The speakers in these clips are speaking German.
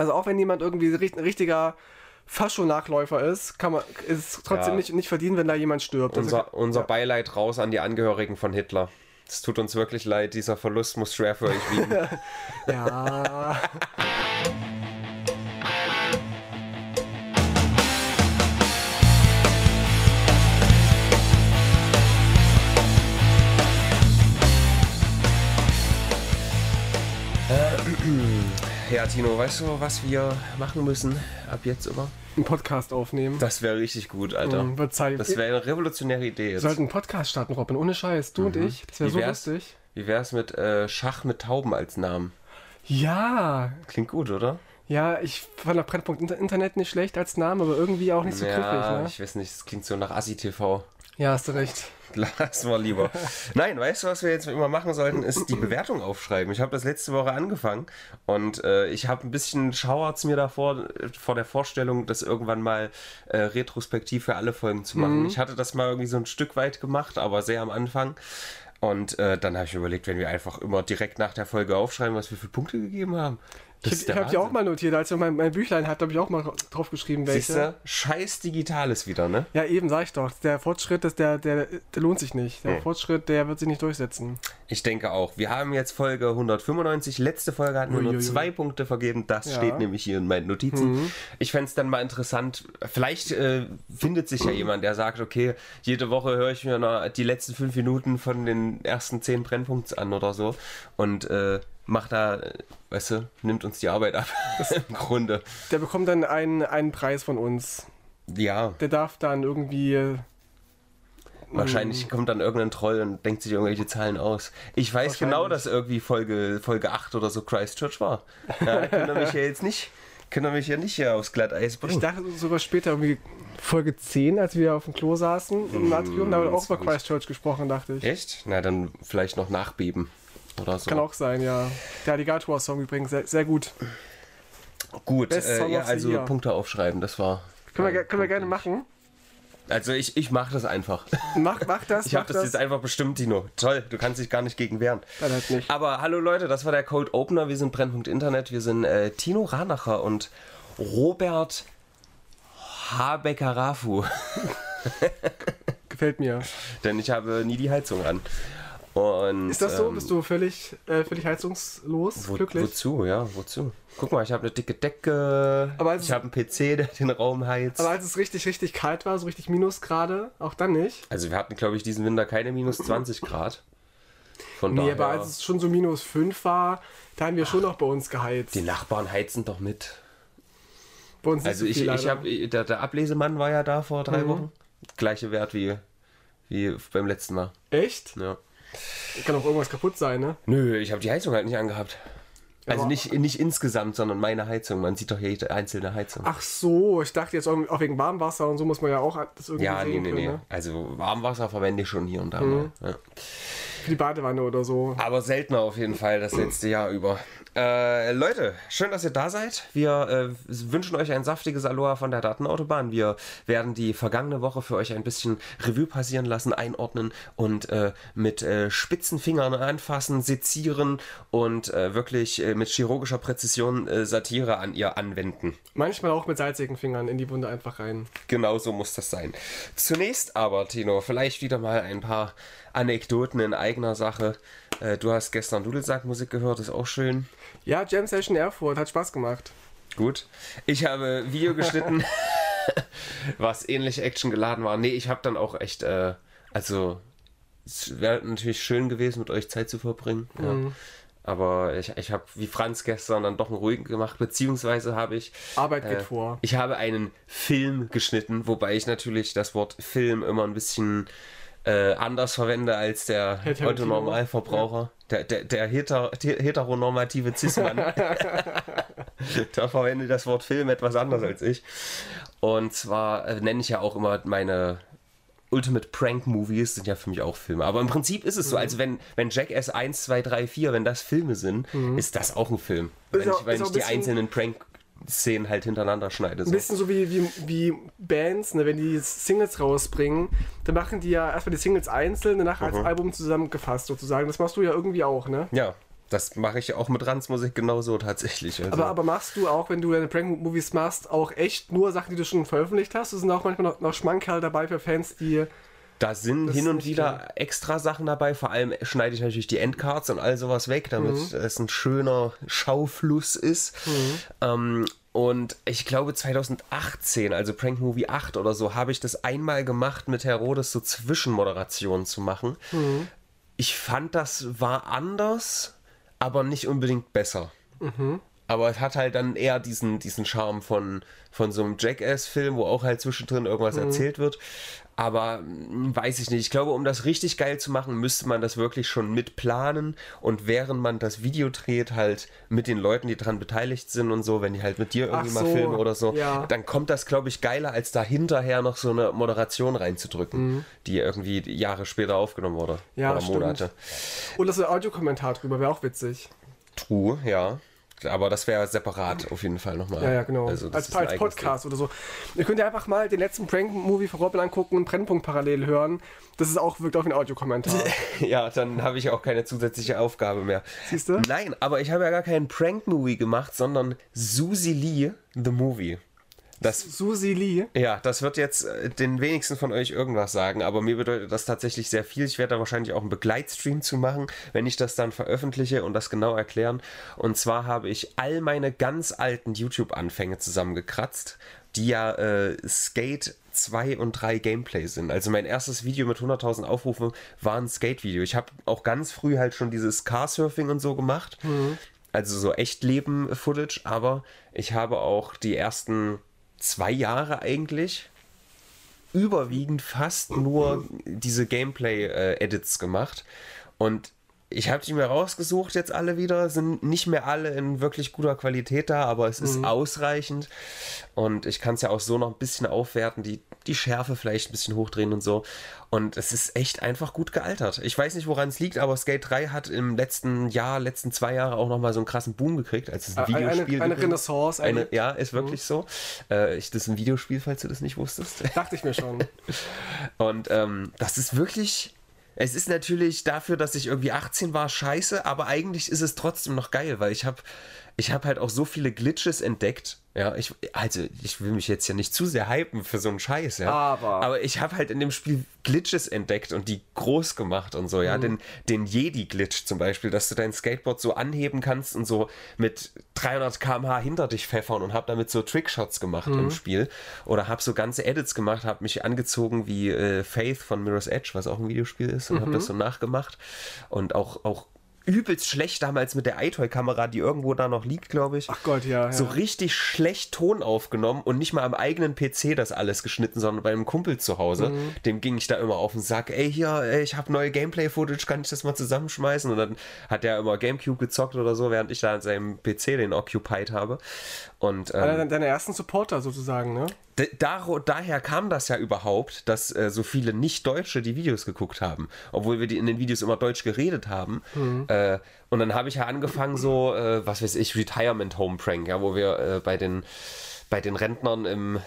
Also auch wenn jemand irgendwie ein richtiger Fascho-Nachläufer ist, kann man, ist es trotzdem Ja. nicht, nicht verdienen, wenn da jemand stirbt. Also, Unser, unser Beileid raus an die Angehörigen von Hitler. Es tut uns wirklich leid, dieser Verlust muss schwer für euch wiegen. ja. ja, Tino, weißt du, was wir machen müssen ab jetzt immer? einen Podcast aufnehmen. Das wäre richtig gut, Alter. Mhm, Zeit. Das wäre eine revolutionäre Idee Wir sollten einen Podcast starten, Robin. Ohne Scheiß. Du und ich. Das wäre so lustig. Wie wär's mit äh, Schach mit Tauben als Namen? Ja. Klingt gut, oder? Ja, ich fand der Brennpunkt Inter Internet nicht schlecht als Name, aber irgendwie auch nicht so ja, griffig, ne? ich weiß nicht, es klingt so nach Assi-TV. Ja, hast du recht. Lass mal lieber. Nein, weißt du, was wir jetzt immer machen sollten, ist die Bewertung aufschreiben. Ich habe das letzte Woche angefangen und äh, ich habe ein bisschen schauert's mir davor, vor der Vorstellung, das irgendwann mal äh, retrospektiv für alle Folgen zu machen. Ich hatte das mal irgendwie so ein Stück weit gemacht, aber sehr am Anfang. Und äh, dann habe ich überlegt, wenn wir einfach immer direkt nach der Folge aufschreiben, was wir für Punkte gegeben haben. Das Ich, habe die auch Wahnsinn. mal notiert, als ich mein, mein Büchlein hatte, habe ich auch mal drauf geschrieben, welche. du? Scheiß Digitales wieder, ne? Ja, eben, sag ich doch. Der Fortschritt, ist der, der, der lohnt sich nicht. Der Hm. Fortschritt, der wird sich nicht durchsetzen. Ich denke auch. Wir haben jetzt Folge 195. Letzte Folge hatten wir nur zwei Punkte vergeben. Das Ja. steht nämlich hier in meinen Notizen. Ich fände es dann mal interessant. Vielleicht äh, findet sich ja jemand, der sagt, okay, jede Woche höre ich mir noch die letzten fünf Minuten von den ersten zehn Brennpunkts an oder so und äh, macht da, weißt du, nimmt uns die Arbeit ab. Im Grunde. Der bekommt dann einen, einen Preis von uns. Ja, Der darf dann irgendwie. äh, wahrscheinlich kommt dann irgendein Troll und denkt sich irgendwelche Zahlen aus. Ich weiß genau, dass irgendwie Folge, Folge 8 oder so Christchurch war. Ja, können wir mich ja jetzt nicht, können mich ja nicht hier aufs Glatteis Ich bringen. dachte sogar später irgendwie Folge 10, als wir auf dem Klo saßen im Atrium, da haben wir auch über. Christchurch gesprochen, dachte ich. Echt? Na, dann vielleicht noch nachbeben oder so. Kann auch sein, ja. Der Alligator-Song übrigens, sehr, sehr gut. Gut, äh, ja, also Year. Punkte aufschreiben, das war. Können wir, können wir gerne machen. Also ich, ich mache das einfach. Mach, mach das, Ich habe das jetzt einfach bestimmt, Dino. Toll, du kannst dich gar nicht gegen wehren. Dann halt nicht. Aber hallo Leute, das war der Code Opener. Wir sind Brennpunkt Internet. Wir sind äh, Tino Ranacher und Robert Habecker-Rafu. Gefällt mir. Denn ich habe nie die Heizung an. Und, Ist das so? ähm, Bist du völlig, äh, völlig heizungslos? wo, glücklich? Wozu, ja, wozu? Guck mal, ich habe eine dicke Decke. Ich habe einen PC, der den Raum heizt. Aber als es richtig, richtig kalt war, so richtig Minusgrade, auch dann nicht. also wir hatten, glaube ich, diesen Winter keine minus 20 Grad. Von Nee, daher, aber als es schon so minus 5 war, da haben wir schon noch bei uns geheizt. die Nachbarn heizen doch mit. Bei uns nicht Also so ich, ich habe, der, der Ablesemann war ja da vor drei Mhm. Wochen. Gleiche Wert wie, wie beim letzten Mal. Echt? Ja. Kann auch irgendwas kaputt sein, ne? Nö, ich habe die Heizung halt nicht angehabt. Also nicht, nicht insgesamt, sondern meine Heizung. Man sieht doch jede einzelne Heizung. Ach so, ich dachte jetzt auch wegen Warmwasser und so muss man ja auch das irgendwie ja, nee, nee, können, nee. ne? Also Warmwasser verwende ich schon hier und da Mhm. mal. Ja. Für die Badewanne oder so. Aber seltener auf jeden Fall das letzte Jahr über. Äh, Leute, schön, dass ihr da seid. Wir äh, wünschen euch ein saftiges Aloha von der Datenautobahn. Wir werden die vergangene Woche für euch ein bisschen Revue passieren lassen, einordnen und äh, mit äh, spitzen Fingern anfassen, sezieren und äh, wirklich äh, mit chirurgischer Präzision Satire an ihr anwenden. Manchmal auch mit salzigen Fingern in die Wunde einfach rein. Genau so muss das sein. Zunächst aber, Tino, vielleicht wieder mal ein paar Anekdoten in eigener Sache. Äh, du hast gestern Dudelsack-Musik gehört, ist auch schön. Ja, Jam Session Erfurt hat Spaß gemacht. Gut. Ich habe Video geschnitten, was ähnlich actiongeladen war. Nee, ich habe dann auch echt, äh, also, es wäre natürlich schön gewesen, mit euch Zeit zu verbringen. Ja. Aber ich, ich habe wie Franz gestern dann doch einen ruhigen gemacht, beziehungsweise habe ich Arbeit geht Äh, vor. Ich habe einen Film geschnitten, wobei ich natürlich das Wort Film immer ein bisschen äh, anders verwende als der Hetero- Autonormalverbraucher. Der, der, der heter, heteronormative Cis-Mann. da verwende das Wort Film etwas anders als ich. Und zwar äh, nenne ich ja auch immer meine Ultimate Prank Movies sind ja für mich auch Filme. Aber im Prinzip ist es Mhm. so, als wenn, wenn Jackass 1, 2, 3, 4, wenn das Filme sind, ist das auch ein Film. Wenn Mhm. auch- ich, wenn ist ich die bisschen- einzelnen Prank-Szenen halt hintereinander schneide. Ein So. bisschen so wie, wie, wie Bands, ne, wenn die Singles rausbringen, dann machen die ja erstmal die Singles einzeln, danach als Mhm. Album zusammengefasst sozusagen. Das machst du ja irgendwie auch, ne? Ja, Das mache ich auch mit Ranzmusik genauso tatsächlich. Also. Aber, aber machst du auch, wenn du deine Prank-Movies machst, auch echt nur Sachen, die du schon veröffentlicht hast? Es sind auch manchmal noch, noch Schmankerl dabei für Fans, die. Da sind Das hin und wieder extra Sachen dabei. Vor allem schneide ich natürlich die Endcards und all sowas weg, damit Mhm. es ein schöner Schaufluss ist. Ähm, und ich glaube 2018, also Prank Movie 8 oder so, habe ich das einmal gemacht mit Herodes so Zwischenmoderationen zu machen. Mhm. Ich fand, das war anders, aber nicht unbedingt besser. Mhm. Aber es hat halt dann eher diesen, diesen Charme von, von so einem Jackass-Film, wo auch halt zwischendrin irgendwas Mhm. erzählt wird. Aber hm, weiß ich nicht. Ich glaube, um das richtig geil zu machen, müsste man das wirklich schon mitplanen und während man das Video dreht, halt mit den Leuten, die daran beteiligt sind und so, wenn die halt mit dir irgendwie Ach mal so, filmen oder so, ja. dann kommt das, glaube ich, geiler, als da hinterher noch so eine Moderation reinzudrücken, die irgendwie Jahre später aufgenommen wurde. Mhm. Ja, oder stimmt. Monate. Und das ist ein Audiokommentar drüber, wäre auch witzig. True, ja. Aber das wäre separat auf jeden Fall nochmal. Ja, ja, genau. Also, als als Podcast oder so. Ihr könnt ja einfach mal den letzten Prank-Movie von Robin angucken und Brennpunkt parallel hören. Das ist auch, wirkt wie ein Audiokommentar. Ja, dann habe ich auch keine zusätzliche Aufgabe mehr. Siehst du? Nein, aber ich habe ja gar keinen Prank-Movie gemacht, sondern Susie Lee, The Movie. Das, Susi Lee. ja, das wird jetzt äh, den wenigsten von euch irgendwas sagen, aber mir bedeutet das tatsächlich sehr viel. Ich werde da wahrscheinlich auch einen Begleitstream zu machen, wenn ich das dann veröffentliche und das genau erklären. Und zwar habe ich all meine ganz alten YouTube-Anfänge zusammengekratzt, die ja äh, Skate 2 und 3 Gameplay sind. Also mein erstes Video mit 100.000 Aufrufen war ein Skate-Video. Ich habe auch ganz früh halt schon dieses Car-Surfing und so gemacht. Also so Echtleben-Footage, aber ich habe auch die ersten zwei Jahre eigentlich überwiegend fast nur diese Gameplay-Edits gemacht. Und ich habe die mir rausgesucht, jetzt alle wieder. Sind nicht mehr alle in wirklich guter Qualität da, aber es ist ausreichend. Und ich kann es ja auch so noch ein bisschen aufwerten, die, die Schärfe vielleicht ein bisschen hochdrehen und so. Und es ist echt einfach gut gealtert. Ich weiß nicht, woran es liegt, aber Skate 3 hat im letzten Jahr, letzten zwei Jahre auch nochmal so einen krassen Boom gekriegt, als es ein Eine- Videospiel eine, eine Renaissance. eine, ja, ist wirklich so. Äh, das ist ein Videospiel, falls du das nicht wusstest. Dachte ich mir schon. Und ähm, das ist wirklich. Es ist natürlich dafür, dass ich irgendwie 18 war, scheiße, aber eigentlich ist es trotzdem noch geil, weil ich habe ich hab halt auch so viele Glitches entdeckt. Ja, ich, also ich will mich jetzt ja nicht zu sehr hypen für so einen Scheiß, ja. Aber- Aber ich habe halt in dem Spiel Glitches entdeckt und die groß gemacht und so, ja. Den, den Jedi-Glitch zum Beispiel, dass du dein Skateboard so anheben kannst und so mit 300 km/h hinter dich pfeffern und habe damit so Trickshots gemacht im Spiel. Oder habe so ganze Edits gemacht, habe mich angezogen wie äh, Faith von Mirror's Edge, was auch ein Videospiel ist, und habe das so nachgemacht. Und auch, auch übelst schlecht damals mit der iToy-Kamera, die irgendwo da noch liegt, glaube ich. Ach Gott, ja. ja. So richtig schlecht Ton aufgenommen und nicht mal am eigenen PC das alles geschnitten, sondern bei einem Kumpel zu Hause. Mhm. Dem ging ich da immer auf den Sack, ey hier, ey, ich habe neue Gameplay-Footage, kann ich das mal zusammenschmeißen? Und dann hat er immer Gamecube gezockt oder so, während ich da an seinem PC den occupied habe. Und ähm, Einer deiner ersten Supporter sozusagen, ne? D- daro- daher kam das ja überhaupt, dass äh, so viele Nicht-Deutsche die Videos geguckt haben, obwohl wir die in den Videos immer Deutsch geredet haben. Äh, und dann habe ich ja angefangen, so, äh, was weiß ich, Retirement Home Prank, ja, wo wir äh, bei den bei den Rentnern im,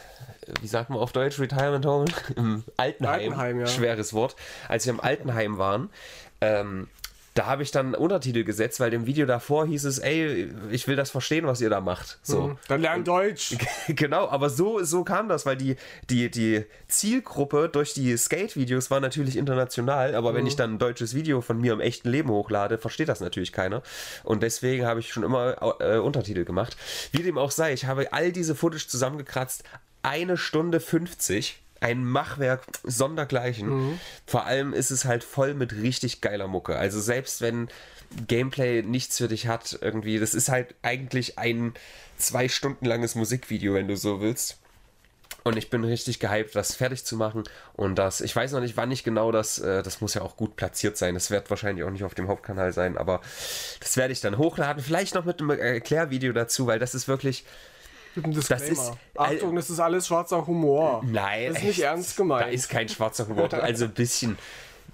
wie sagt man auf Deutsch, Retirement Home? Im Altenheim. Altenheim, ja. Schweres Wort. Als wir im Altenheim waren, ähm, da habe ich dann Untertitel gesetzt, weil dem Video davor hieß es, ey, ich will das verstehen, was ihr da macht. So. Dann lern Deutsch. Genau, aber so, so kam das, weil die, die, die Zielgruppe durch die Skate-Videos war natürlich international, aber wenn ich dann ein deutsches Video von mir im echten Leben hochlade, versteht das natürlich keiner. Und deswegen habe ich schon immer äh, Untertitel gemacht. Wie dem auch sei, ich habe all diese Footage zusammengekratzt, eine Stunde 50. Ein Machwerk sondergleichen. Vor allem ist es halt voll mit richtig geiler Mucke. Also selbst wenn Gameplay nichts für dich hat, irgendwie, das ist halt eigentlich ein zwei Stunden langes Musikvideo, wenn du so willst. Und ich bin richtig gehypt, das fertig zu machen. Und das, ich weiß noch nicht, wann ich genau das, äh, das muss ja auch gut platziert sein. Das wird wahrscheinlich auch nicht auf dem Hauptkanal sein, aber das werde ich dann hochladen. Vielleicht noch mit einem Erklärvideo dazu, weil das ist wirklich, Mit einem Disclaimer. ist- Achtung, das ist alles schwarzer Humor. nein. Das ist nicht echt, ernst gemeint. Da ist kein schwarzer Humor. Also ein bisschen,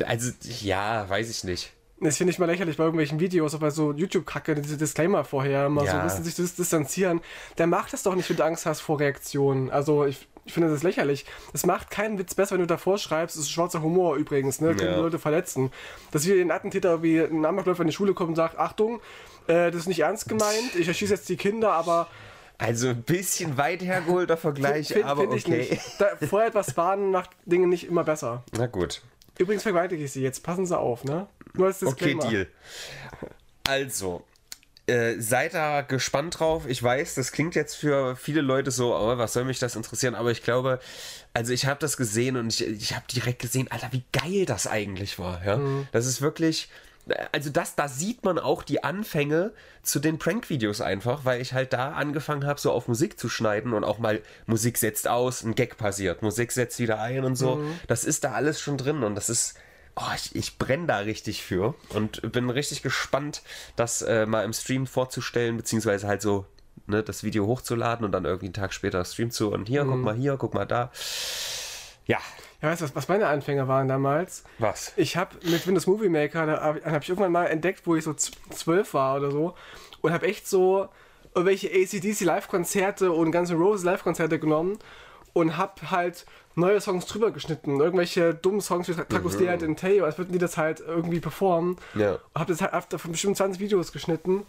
also ja, weiß ich nicht. Das finde ich mal lächerlich bei irgendwelchen Videos, bei so YouTube-Kacke, diese Disclaimer vorher, mal so Ja. ein bisschen sich das distanzieren. Der macht das doch nicht, wenn du Angst hast vor Reaktionen. Also ich, ich finde das lächerlich. Es macht keinen Witz besser, wenn du davor schreibst, es ist schwarzer Humor übrigens, ne? Können Ja. die Leute verletzen. Dass wir den Attentäter wie ein Amokläufer in die Schule kommt und sagt, Achtung, äh, das ist nicht ernst gemeint, ich erschieße jetzt die Kinder, aber Also ein bisschen weit hergeholter Vergleich, find- aber find ich okay. Da, vorher etwas warnen macht Dinge nicht immer besser. Na gut. Übrigens vergewaltige ich sie jetzt, passen Sie auf, ne? Nur als Okay, Disclaimer. Deal. Also, äh, seid da gespannt drauf. Ich weiß, das klingt jetzt für viele Leute so, oh, was soll mich das interessieren? Aber ich glaube, also ich habe das gesehen und ich, ich habe direkt gesehen, Alter, wie geil das eigentlich war. Ja? Das ist wirklich. Also das, da sieht man auch die Anfänge zu den Prank-Videos einfach, weil ich halt da angefangen habe, so auf Musik zu schneiden und auch mal Musik setzt aus, ein Gag passiert, Musik setzt wieder ein und so. Das ist da alles schon drin und das ist, Oh, ich, ich brenne da richtig für und bin richtig gespannt, das äh, mal im Stream vorzustellen, beziehungsweise halt so ne, das Video hochzuladen und dann irgendwie einen Tag später Stream zu und hier, guck mal hier, guck mal da. Ja, Ja, weißt du, was, was meine Anfänge waren damals? was? Ich habe mit Windows Movie Maker, da habe hab ich irgendwann mal entdeckt, wo ich so zwölf war oder so und habe echt so irgendwelche ACDC Live-Konzerte und ganze Rose Live-Konzerte genommen und habe halt neue Songs drüber geschnitten. Irgendwelche dummen Songs wie Tracostea mhm. und Teo, als würden die das halt irgendwie performen. Ja. Habe das halt hab davon bestimmt 20 Videos geschnitten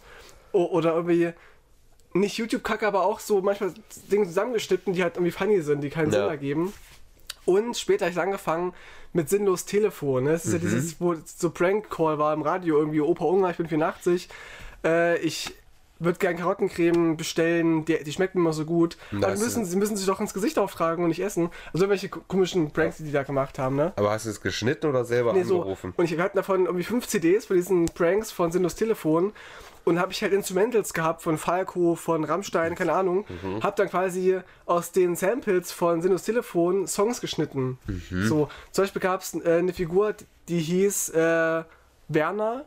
O oder irgendwie nicht YouTube-Kacke, aber auch so manchmal Dinge zusammengeschnitten, die halt irgendwie funny sind, die keinen Ja. Sinn ergeben. Und später habe ich angefangen mit sinnlos Telefon. Ne? Das ist ja dieses, wo so Prank-Call war im Radio, irgendwie Opa Unger, ich bin 84. Äh, ich würde gern Karottencreme bestellen, die, die schmeckt mir immer so gut. Aber Das müssen, sie müssen sich doch ins Gesicht auftragen und nicht essen. Also irgendwelche ko- komischen Pranks, die die da gemacht haben, ne? Aber hast du es geschnitten oder selber Nee, so. angerufen? Und ich wir hatten davon irgendwie fünf CDs von diesen Pranks von Sinnlos Telefon und habe ich halt Instrumentals gehabt von Falco, von Rammstein, keine Ahnung. Mhm. Hab dann quasi aus den Samples von Sinnlos Telefon Songs geschnitten. Mhm. So, zum Beispiel gab es äh, eine Figur, die hieß äh, Werner.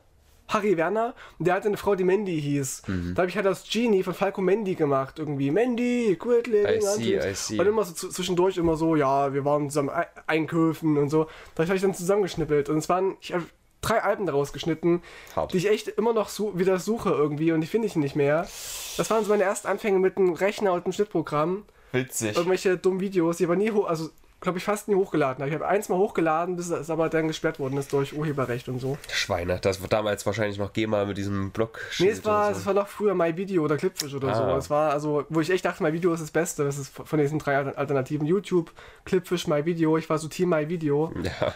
Harry Werner, und der hatte eine Frau, die Mandy hieß. Mhm. Da habe ich halt aus Genie von Falco Mandy gemacht, irgendwie. Mandy, quit living I see, on I see. Und immer so zwischendurch immer so, ja, wir waren zusammen ei- einkaufen und so. Da habe ich dann zusammengeschnippelt. Und es waren, ich habe drei Alben daraus geschnitten, Hart. die ich echt immer noch su wieder suche irgendwie und die finde ich nicht mehr. Das waren so meine ersten Anfänge mit einem Rechner und einem Schnittprogramm. Witzig. Irgendwelche dummen Videos, die aber nie hoch, also glaube ich fast nie hochgeladen habe. Ich habe eins mal hochgeladen, bis es aber dann gesperrt worden ist durch Urheberrecht und so. Schweine. Das war damals wahrscheinlich noch GEMA mit diesem Block. Nee, es war, es war noch früher My Video oder Clipfish oder so. Ah. Es war also, wo ich echt dachte, My Video ist das Beste. Das ist von diesen drei Alternativen. YouTube, Clipfish, My Video. Ich war so Team My Video. Ja,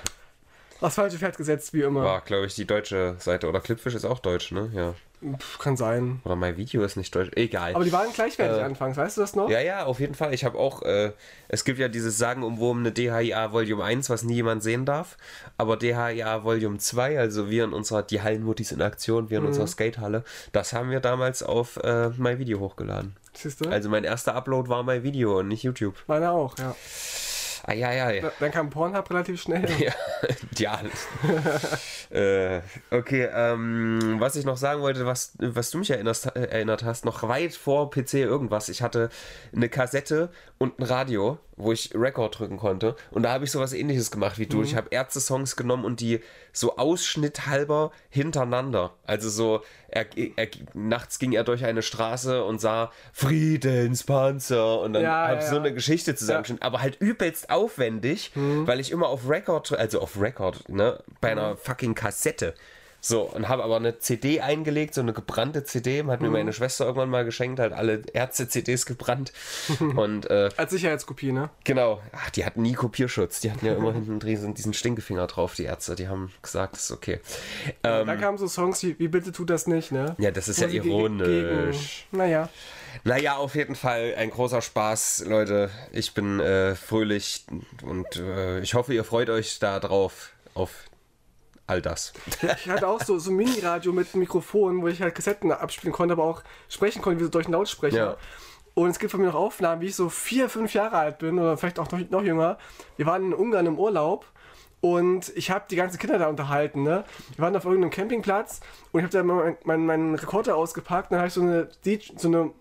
Aufs falsche Pferd gesetzt, wie immer. war, glaube ich, die deutsche Seite. Oder Clipfish ist auch deutsch, ne? Ja. Pff, kann sein. Oder mein Video ist nicht deutsch. Egal. Aber die waren gleichwertig Äh, anfangs, weißt du das noch? Ja, ja, auf jeden Fall. Ich habe auch, äh, es gibt ja dieses sagenumwobene DHIA Volume 1, was nie jemand sehen darf. Aber DHIA Volume 2, also wir in unserer, die Hallenmuttis in Aktion, wir in unserer Skatehalle, das haben wir damals auf äh, mein Video hochgeladen. Siehst du? Also mein erster Upload war mein Video und nicht YouTube. Meine auch, ja. Eieiei. Da- Dann kam Pornhub relativ schnell. Ja, ja. äh, okay, ähm, was ich noch sagen wollte, was, was du mich erinnerst, erinnert hast, noch weit vor PC irgendwas. Ich hatte eine Kassette und ein Radio, wo ich Record drücken konnte. Und da habe ich sowas ähnliches gemacht wie du. Ich habe Ärzte-Songs genommen und die so ausschnitthalber hintereinander. Also so, er, er, nachts ging er durch eine Straße und sah Friedenspanzer und dann Ja, habe ich ja, so ja. eine Geschichte zusammengeschnitten, aber halt übelst aufwendig, weil ich immer auf Record, also auf Record, ne, bei einer fucking Kassette. So, und habe aber eine CD eingelegt, so eine gebrannte CD, hat mir meine Schwester irgendwann mal geschenkt, halt alle Ärzte-CDs gebrannt. und äh, Als Sicherheitskopie, ne? genau, ach, die hatten nie Kopierschutz, die hatten ja immer hinten diesen, diesen Stinkefinger drauf, die Ärzte, die haben gesagt, das ist okay. Ähm, da kamen so Songs wie, wie bitte tut das nicht, ne? ja, das ist Wo ja ironisch. Gegen, naja. Naja, auf jeden Fall ein großer Spaß, Leute. Ich bin äh, fröhlich und äh, ich hoffe, ihr freut euch da drauf, auf all das. Ich hatte auch so, so ein Mini-Radio mit einem Mikrofon, wo ich halt Kassetten abspielen konnte, aber auch sprechen konnte, wie so durch einen Lautsprecher. Ja. Und es gibt von mir noch Aufnahmen, wie ich so vier, fünf Jahre alt bin oder vielleicht auch noch, noch jünger. Wir waren in Ungarn im Urlaub und ich habe die ganzen Kinder da unterhalten. Ne? Wir waren auf irgendeinem Campingplatz und ich habe da meinen mein, mein Rekorder ausgepackt und dann habe ich so eine, so eine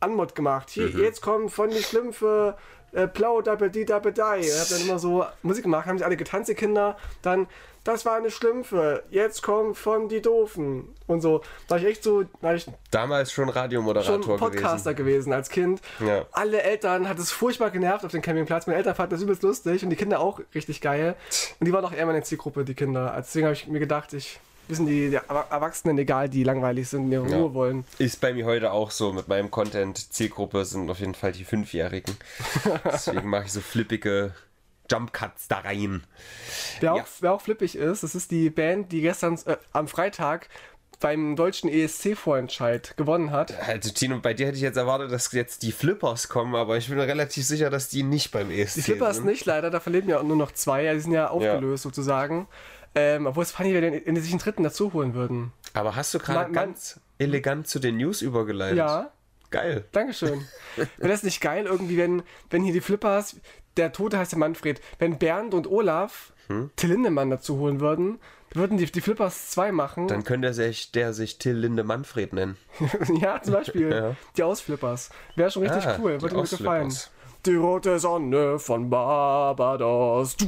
Anmod gemacht. Hier, Mhm. jetzt kommt von die Schlümpfe äh, Plau, Double D, Double Die. Und hab dann immer so Musik gemacht, haben sich alle getanzt, die Kinder. Dann, das war eine Schlümpfe, jetzt kommt von die Doofen. Und so. Da war ich echt so, da war ich Damals schon Radiomoderator schon Podcaster gewesen. als Kind. Ja. Alle Eltern hat es furchtbar genervt auf dem Campingplatz. Meine Eltern fanden das übelst lustig und die Kinder auch richtig geil. Und die waren auch eher meine Zielgruppe, die Kinder. Also Deswegen habe ich mir gedacht, ich wissen die, die Erwa- Erwachsenen egal, die gewaltig sind, ihre Ja. Ruhe wollen. Ist bei mir heute auch so mit meinem Content. Zielgruppe sind auf jeden Fall die Fünfjährigen. Deswegen mache ich so flippige Jump Cuts da rein. Wer, Ja. auch, wer auch flippig ist, das ist die Band, die gestern äh, am Freitag beim deutschen ESC-Vorentscheid gewonnen hat. Also Tino, bei dir hätte ich jetzt erwartet, dass jetzt die Flippers kommen, aber ich bin relativ sicher, dass die nicht beim ESC Die Flippers sind. nicht leider, da verleben ja nur noch zwei, ja, die sind ja aufgelöst sozusagen. Ähm, obwohl es funny wäre, wenn die sich einen dritten dazu holen würden. Aber hast du gerade ganz elegant zu den News übergeleitet? Ja, Geil. Dankeschön. Wäre das nicht geil, irgendwie, wenn, wenn hier die Flippers, der Tote heißt ja Manfred, wenn Bernd und Olaf Hm? Till Lindemann dazu holen würden, würden die, die Flippers 2 machen. Dann könnte er sich, der sich Till Linde Manfred nennen. ja, zum Beispiel. Ja. Die Ausflippers. Wäre schon richtig Ah, cool, würde mir gefallen. Die rote Sonne von Barbados. Du,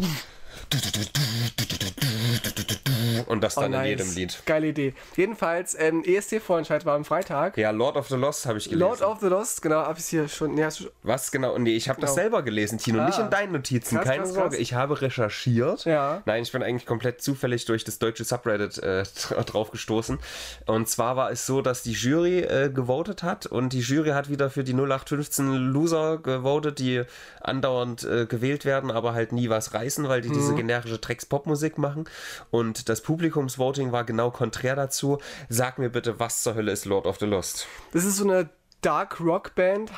Und das oh, dann in nice. jedem Lied. Geile Idee. Jedenfalls, ähm, ESC-Vorentscheid war am Freitag. Ja, Lord of the Lost habe ich gelesen. Lord of the Lost, genau, hab ich hier schon. Nee, du, Was genau? Nee, ich habe das Genau. selber gelesen, Tino. Ah. Nicht in deinen Notizen. Krass, Keine krass, Sorge. krass. Ich habe recherchiert. Ja. Nein, ich bin eigentlich komplett zufällig durch das deutsche Subreddit äh, drauf gestoßen. Und zwar war es so, dass die Jury äh, gewotet hat und die Jury hat wieder für die 0815 Loser gewotet, die andauernd äh, gewählt werden, aber halt nie was reißen, weil die Mhm. diese generische Drecks-Pop-Musik machen. Und das Publikumsvoting war genau konträr dazu. Sag mir bitte, was zur Hölle ist Lord of the Lost? das ist so eine Dark Rock Band,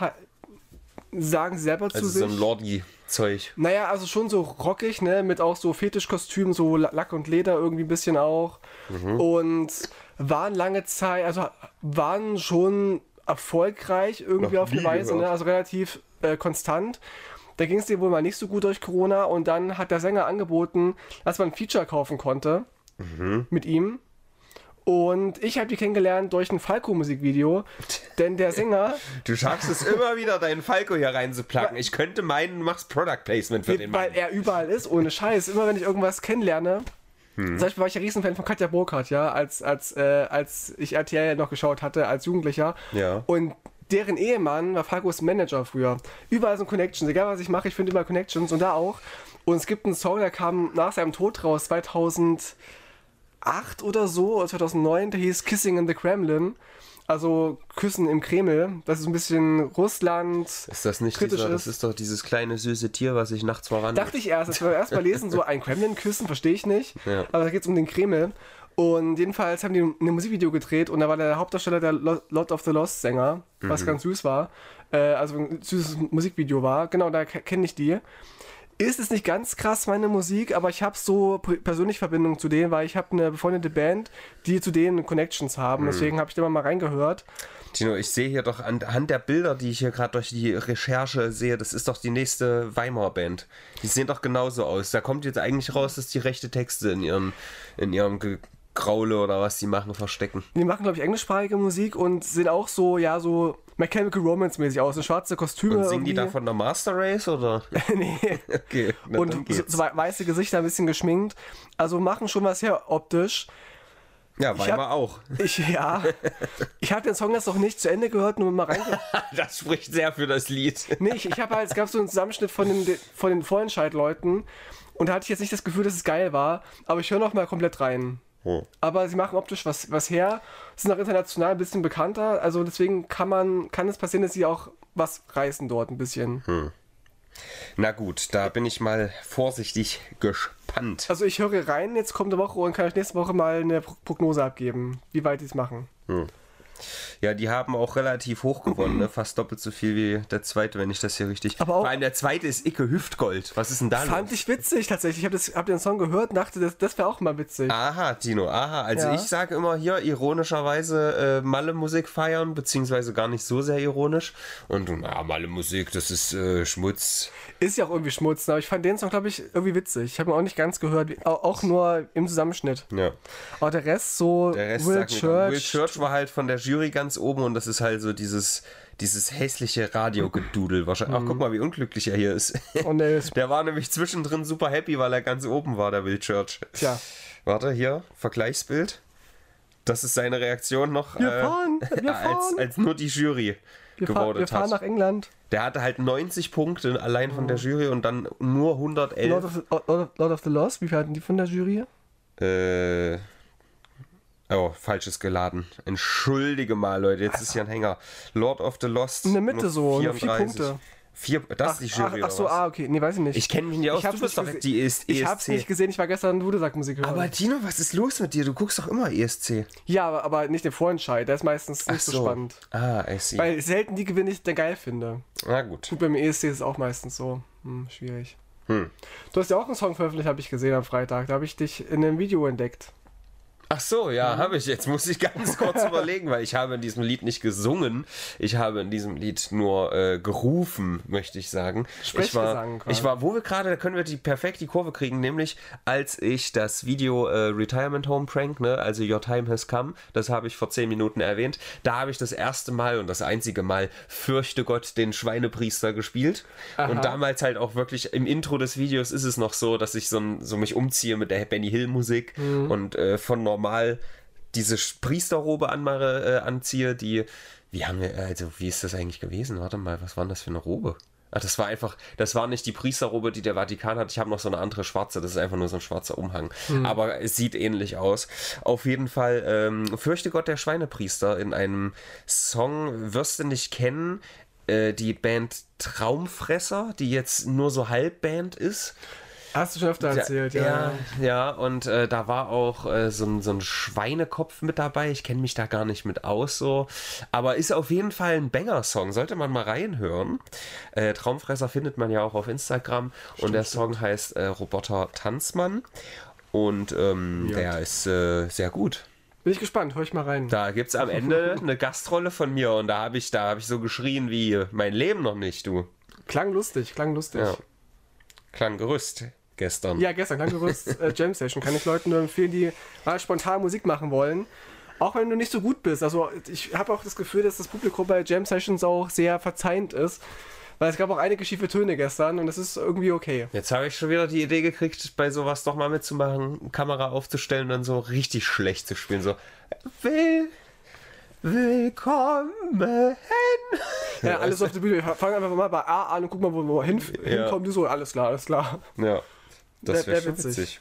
sagen sie selber zu Also sich. so ein Lordi-Zeug. Naja, also schon so rockig, ne? Mit auch so Fetischkostümen, so La- Lack und Leder irgendwie ein bisschen auch. Mhm. Und waren lange Zeit, also waren schon erfolgreich irgendwie Noch auf eine Weise, ne? Also relativ äh, konstant. Da ging es dir wohl mal nicht so gut durch Corona und dann hat der Sänger angeboten, dass man ein Feature kaufen konnte Mhm. mit ihm. Und ich habe die kennengelernt durch ein Falco-Musikvideo, denn der Sänger Du schaffst es immer wieder, deinen Falco hier reinzuplacken. Ich könnte meinen, du machst Product Placement für den weil Mann. er überall ist, ohne Scheiß. Immer wenn ich irgendwas kennenlerne. Zum Beispiel war ich ja Riesenfan von Katja Burkhardt, ja, als, als, äh, als ich RTL noch geschaut hatte, als Jugendlicher. Ja. Und deren Ehemann war Falcos Manager früher. Überall sind Connections, egal was ich mache, ich finde überall Connections und da auch. Und es gibt einen Song, der kam nach seinem Tod raus, 2008 oder so, oder 2009, der hieß Kissing in the Kremlin. Also Küssen im Kreml. Das ist ein bisschen Russland. Ist das nicht kritisch dieser, das ist. ist doch dieses kleine süße Tier, was sich nachts voran. Dachte ich erst, als wir erst mal lesen, so ein Kremlin küssen, verstehe ich nicht. Ja. Aber da geht es um den Kreml. Und jedenfalls haben die ein Musikvideo gedreht und da war der Hauptdarsteller der Lo- Lord of the Lost Sänger, was Mhm. ganz süß war. Äh, also ein süßes Musikvideo war. Genau, da kenne ich die. Ist es nicht ganz krass, meine Musik, aber ich habe so p- persönlich Verbindung zu denen, weil ich habe eine befreundete Band, die zu denen Connections haben. Mhm. Deswegen habe ich da mal reingehört. Tino, ich sehe hier doch anhand der Bilder, die ich hier gerade durch die Recherche sehe, das ist doch die nächste Weimar-Band. Die sehen doch genauso aus. Da kommt jetzt eigentlich raus, dass die rechte Texte in ihren, in ihrem Gekraule oder was die machen, verstecken. Die machen, glaube ich, englischsprachige Musik und sehen auch so, ja, so Mechanical Romance mäßig aus. So schwarze Kostüme. Und singen die da von der Master Race oder? nee. Okay, na, Und so, so weiße Gesichter ein bisschen geschminkt. Also machen schon was her optisch. Ja, hab- Weimar auch. Ich, ja. ich habe den Song jetzt noch nicht zu Ende gehört, nur mal reingehört. Das spricht sehr für das Lied. Nee, ich, ich habe halt, es gab so einen Zusammenschnitt von den, von den Vorentscheid-Leuten und da hatte ich jetzt nicht das Gefühl, dass es geil war, aber ich höre noch mal komplett rein. Aber sie machen optisch was, was her, sind auch international ein bisschen bekannter, also deswegen kann man, kann es passieren, dass sie auch was reißen dort ein bisschen. Na gut, da bin ich mal vorsichtig gespannt. Also ich höre rein jetzt kommende Woche und kann euch nächste Woche mal eine Pro- Prognose abgeben, wie weit die es machen. Ja, die haben auch relativ hoch gewonnen, ne? fast doppelt so viel wie der zweite, wenn ich das hier richtig. Aber auch- Vor allem der zweite ist Icke Hüftgold. Was ist denn da Fand los? ich witzig tatsächlich. Ich habe hab den Song gehört und dachte, das, das wäre auch mal witzig. Aha, Tino, aha. Also Ja. ich sage immer hier ironischerweise äh, Malle-Musik feiern, beziehungsweise gar nicht so sehr ironisch. Und na, Malle-Musik, das ist äh, Schmutz. Ist ja auch irgendwie Schmutz, ne? aber ich fand den Song, glaube ich, irgendwie witzig. Ich habe ihn auch nicht ganz gehört, auch nur im Zusammenschnitt. Ja. Aber der Rest so Der Rest Will Church. Will Church war halt von der Jury ganz oben und das ist halt so dieses, dieses hässliche Radiogedudel. Wahrscheinlich. Ach, guck mal, wie unglücklich er hier ist. Und der ist, Der war nämlich zwischendrin super happy, weil er ganz oben war, der Will Church. tja, Warte, hier, Vergleichsbild. Das ist seine Reaktion noch, Wir fahren, wir als, fahren. als nur die Jury wir, fahr, wir fahren hat. nach England. Der hatte halt 90 Punkte allein von der Jury und dann nur 111. Lord of, the, Lord, of, Lord of the Lost, wie viel hatten die von der Jury? Äh. Oh, falsches geladen. Entschuldige mal, Leute, jetzt ist hier ein Hänger. Lord of the Lost. In der Mitte so, nur vier 34. Punkte. Vier, das ist die Jury, ach, ach so, was? ah, okay. Nee, weiß ich nicht. Ich kenne mich nicht aus, Ich hab's du bist nicht doch die ES ich hab's ESC. nicht gesehen, ich war gestern Dudelsack-Musik hören. Aber Tino, was ist los mit dir? Du guckst doch immer ESC. ja, aber, aber nicht den Vorentscheid, der ist meistens nicht so. spannend. Ah, I see. Weil selten die gewinne, ich dann geil finde. Na gut. Gut, beim ESC ist es auch meistens so. Hm, schwierig. Hm. Du hast ja auch einen Song veröffentlicht, habe ich gesehen am Freitag. Da habe ich dich in einem Video entdeckt. Ach so, ja, habe ich. Jetzt muss ich ganz kurz überlegen, weil ich habe in diesem Lied nicht gesungen. Ich habe in diesem Lied nur äh, gerufen, möchte ich sagen. Ich war, ich war, wo wir gerade, da können wir die perfekt die Kurve kriegen, nämlich als ich das Video äh, Retirement Home Prank, ne, also Your Time Has Come, das habe ich vor zehn Minuten erwähnt. Da habe ich das erste Mal und das einzige Mal Fürchte Gott den Schweinepriester gespielt. Und damals halt auch wirklich im Intro des Videos ist es noch so, dass ich so, so mich umziehe mit der Benny Hill Musik und äh, von normal diese Priesterrobe anmache, äh, anziehe, die, wie haben wir, also wie ist das eigentlich gewesen? Warte mal, was war denn das für eine Robe? Ah, das war einfach, das war nicht die Priesterrobe, die der Vatikan hat. Ich habe noch so eine andere schwarze, das ist einfach nur so ein schwarzer Umhang. Aber es sieht ähnlich aus. Auf jeden Fall, ähm, fürchte Gott der Schweinepriester in einem Song wirst du nicht kennen. Äh, die Band Traumfresser, die jetzt nur so Halbband ist. Hast du schon öfter erzählt, ja. Ja, ja und äh, da war auch äh, so, ein, so ein Schweinekopf mit dabei. Ich kenne mich da gar nicht mit aus so. Aber ist auf jeden Fall ein Banger-Song. Sollte man mal reinhören. Äh, Traumfresser findet man ja auch auf Instagram. und der Song heißt äh, Roboter Tanzmann. Und ähm, der ist äh, sehr gut. Bin ich gespannt, hör ich mal rein. Da gibt es am Ende eine Gastrolle von mir und da habe ich, da hab ich so geschrien wie mein Leben noch nicht, du. Klang lustig, klang lustig. Ja. Klang Gerüst gestern. Ja, gestern, Klanggerüst äh, Jam Session. Kann ich Leuten nur empfehlen, die mal spontan Musik machen wollen. Auch wenn du nicht so gut bist. Also ich habe auch das Gefühl, dass das Publikum bei Jam Sessions auch sehr verzeihend ist. Weil es gab auch einige schiefe Töne gestern und das ist irgendwie okay. Jetzt habe ich schon wieder die Idee gekriegt, bei sowas doch mal mitzumachen, Kamera aufzustellen und dann so richtig schlecht zu spielen. So, will, willkommen. Ja, alles auf der Bühne. Wir fangen einfach mal bei A an und gucken mal, wo wir hin, hinkommen. Die so, alles klar, alles klar. Ja, das Wär- wäre wär witzig. witzig.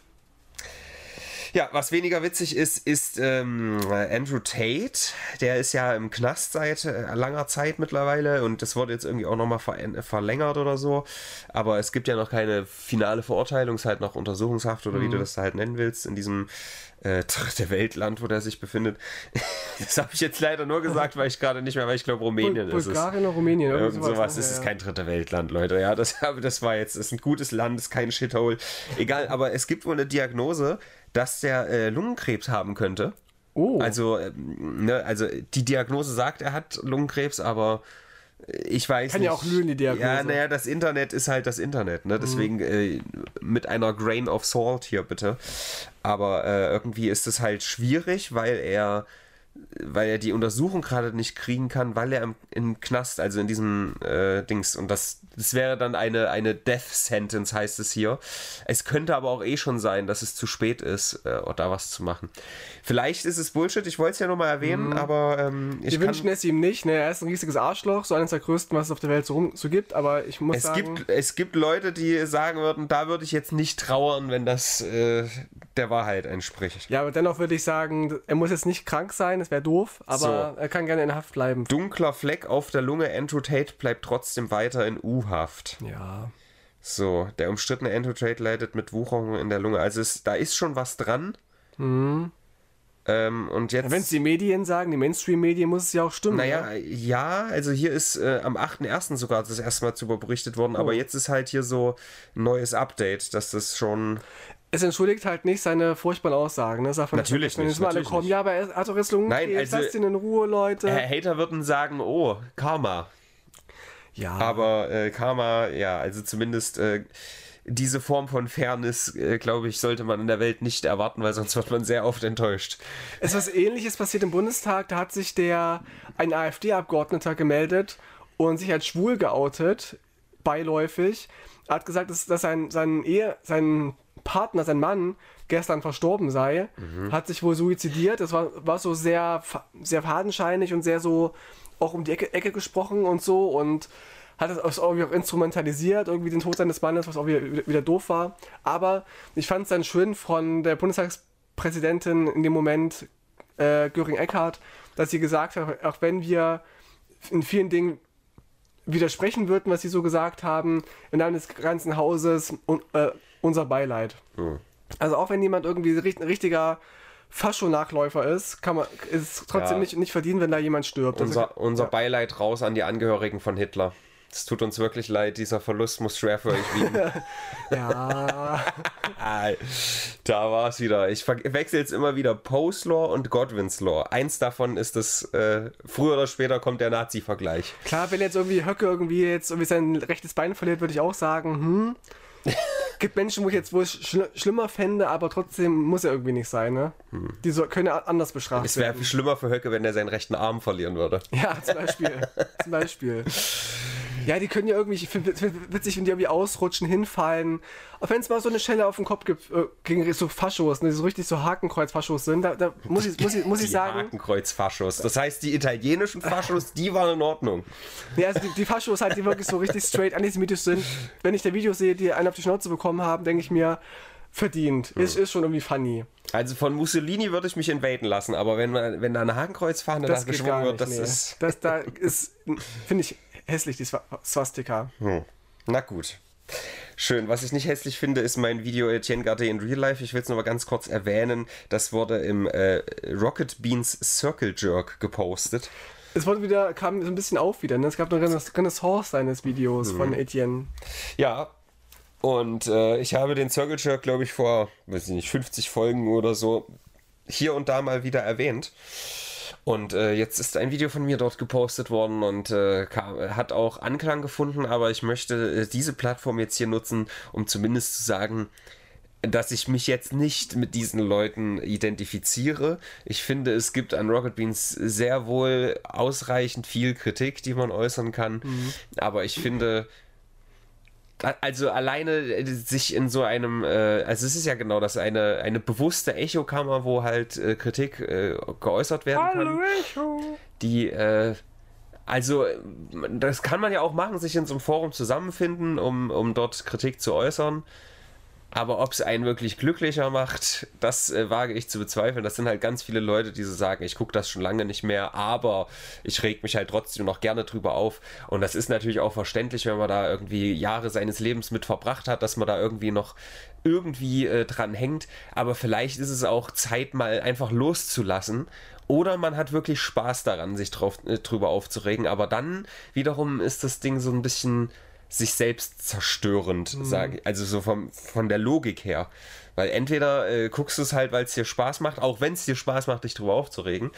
Ja, was weniger witzig ist, ist ähm, Andrew Tate. Der ist ja im Knast seit äh, langer Zeit mittlerweile und das wurde jetzt irgendwie auch nochmal ver verlängert oder so. Aber es gibt ja noch keine finale Verurteilung, es ist halt noch Untersuchungshaft oder wie Mhm. du das halt nennen willst, in diesem äh, dritte Weltland, wo der sich befindet. Das habe ich jetzt leider nur gesagt, weil ich gerade nicht mehr, weil ich glaube Rumänien Bul ist es. Bulgarien oder Rumänien. irgendwie Irgend sowas ne? ist es ja. kein dritte Weltland, Leute. Ja, das, das war jetzt, das ist ein gutes Land, ist kein Shithole. Egal, aber es gibt wohl eine Diagnose, dass der äh, Lungenkrebs haben könnte. Oh, Also, ähm, ne, also die Diagnose sagt, er hat Lungenkrebs, aber ich weiß Kann nicht. ja auch lügen, die Diagnose. Ja, naja, das Internet ist halt das Internet, ne? Deswegen äh, mit einer Grain of Salt hier bitte. Aber äh, irgendwie ist es halt schwierig, weil er weil er die Untersuchung gerade nicht kriegen kann, weil er im, im Knast, also in diesem äh, Dings, und das, das wäre dann eine, eine Death Sentence, heißt es hier. Es könnte aber auch eh schon sein, dass es zu spät ist, äh, da was zu machen. Vielleicht ist es Bullshit, ich wollte es ja nur mal erwähnen, aber ähm, ich wir wünschen es ihm nicht. Ne? Er ist ein riesiges Arschloch, so eines der größten, was es auf der Welt so, rum, so gibt. Aber ich muss es sagen, gibt, es gibt Leute, die sagen würden, da würde ich jetzt nicht trauern, wenn das äh, der Wahrheit entspricht. ja, aber dennoch würde ich sagen, er muss jetzt nicht krank sein, das wäre doof, aber So. er kann gerne in Haft bleiben. Dunkler Fleck auf der Lunge, Andrew Tate bleibt trotzdem weiter in U-Haft. Ja. So, der umstrittene Andrew Tate leidet mit Wucherungen in der Lunge. Also es, da ist schon was dran. Ähm, und jetzt. Wenn es die Medien sagen, die Mainstream-Medien, muss es ja auch stimmen. naja, ne? ja, also hier ist äh, am 8.1. sogar das erste Mal darüber berichtet worden, Oh. aber jetzt ist halt hier so ein neues Update, dass das schon. Es entschuldigt halt nicht seine furchtbaren Aussagen. Ne? Sagt man Natürlich wenn nicht, jetzt mal alle natürlich kommen, nicht. ja, aber er hat doch jetzt Lungenkrebs, Nein, also- lasst ihn in Ruhe, Leute. Hater würden sagen, oh, Karma. ja, Aber äh, Karma, ja, also zumindest äh, diese Form von Fairness, äh, glaube ich, sollte man in der Welt nicht erwarten, weil sonst wird man sehr oft enttäuscht. Es ist was ähnliches passiert im Bundestag, da hat sich der ein AfD-Abgeordneter gemeldet und sich als schwul geoutet, beiläufig. Er hat gesagt, dass, dass sein, sein, Ehe, sein Partner, sein Mann, gestern verstorben sei, mhm. hat sich wohl suizidiert. Das war, war so sehr, sehr fadenscheinig und sehr so auch um die Ecke, Ecke gesprochen und so und hat das irgendwie auch instrumentalisiert, irgendwie den Tod seines Mannes, was auch wieder, wieder doof war. Aber ich fand es dann schön von der Bundestagspräsidentin in dem Moment, äh, Göring Eckardt, dass sie gesagt hat, auch wenn wir in vielen Dingen widersprechen würden, was sie so gesagt haben, im Namen des ganzen Hauses und, äh, unser Beileid. Mhm. Also auch wenn jemand irgendwie ein richtiger Fascho-Nachläufer ist, kann man, ist es trotzdem ja. nicht, nicht verdienen, wenn da jemand stirbt. Unser, also, unser ja. Beileid raus an die Angehörigen von Hitler. Es tut uns wirklich leid, dieser Verlust muss schwer für euch wiegen. ja. da war es wieder. Ich wechsle jetzt immer wieder Poe's Law und Godwin's Law. Eins davon ist das, äh, früher oder später kommt der Nazi-Vergleich. Klar, wenn jetzt irgendwie Höcke irgendwie jetzt irgendwie sein rechtes Bein verliert, würde ich auch sagen, hm, gibt Menschen, wo ich jetzt wohl schl schlimmer fände, aber trotzdem muss er irgendwie nicht sein, ne? Hm. Die so, können anders bestraft werden. Es wäre schlimmer für Höcke, wenn er seinen rechten Arm verlieren würde. Ja, zum Beispiel. zum Beispiel. Ja, die können ja irgendwie, ich finde witzig, wenn die irgendwie ausrutschen, hinfallen. Auch wenn es mal so eine Schelle auf den Kopf gibt, äh, gegen so Faschos, ne, die so richtig so Hakenkreuz-Faschos sind, da, da, muss ich, muss ich, muss ich sagen. Hakenkreuz-Faschos. Das heißt, die italienischen Faschos, die waren in Ordnung. Ja, also die, die Faschos halt, die wirklich so richtig straight antisemitisch sind. Wenn ich da Videos sehe, die einen auf die Schnauze bekommen haben, denke ich mir, verdient. Hm. Ist, ist schon irgendwie funny. Also von Mussolini würde ich mich invaden lassen, aber wenn, wenn da eine Hakenkreuzfahne da geschwungen wird, das nee. ist. Das da ist, finde ich, hässlich, die Swastika. Hm. Na gut. Schön. Was ich nicht hässlich finde, ist mein Video Etienne Gardet in Real Life. Ich will es nur mal ganz kurz erwähnen. Das wurde im äh, Rocket Beans Circle Jerk gepostet. Es wurde wieder, kam so ein bisschen auf wieder. Ne? Es gab eine Renaissance seines Videos mhm. von Etienne. Ja, und äh, ich habe den Circle Jerk, glaube ich, vor, weiß ich nicht, 50 Folgen oder so hier und da mal wieder erwähnt. Und äh, jetzt ist ein Video von mir dort gepostet worden und äh, kam, hat auch Anklang gefunden, aber ich möchte äh, diese Plattform jetzt hier nutzen, um zumindest zu sagen, dass ich mich jetzt nicht mit diesen Leuten identifiziere. Ich finde, es gibt an Rocket Beans sehr wohl ausreichend viel Kritik, die man äußern kann. Mhm. Aber ich finde, also alleine äh, sich in so einem, äh, also es ist ja genau das, eine, eine bewusste Echokammer, wo halt äh, Kritik äh, geäußert werden kann. Hallo Echo! Die, äh, also das kann man ja auch machen, sich in so einem Forum zusammenfinden, um, um dort Kritik zu äußern. Aber ob es einen wirklich glücklicher macht, das äh, wage ich zu bezweifeln. Das sind halt ganz viele Leute, die so sagen, ich gucke das schon lange nicht mehr, aber ich reg mich halt trotzdem noch gerne drüber auf. Und das ist natürlich auch verständlich, wenn man da irgendwie Jahre seines Lebens mit verbracht hat, dass man da irgendwie noch irgendwie äh, dran hängt. Aber vielleicht ist es auch Zeit, mal einfach loszulassen oder man hat wirklich Spaß daran, sich drauf, äh, drüber aufzuregen. Aber dann wiederum ist das Ding so ein bisschen sich selbst zerstörend, mhm. sage ich. Also so vom, von der Logik her. Weil entweder äh, guckst du es halt, weil es dir Spaß macht, auch wenn es dir Spaß macht, dich drüber aufzuregen,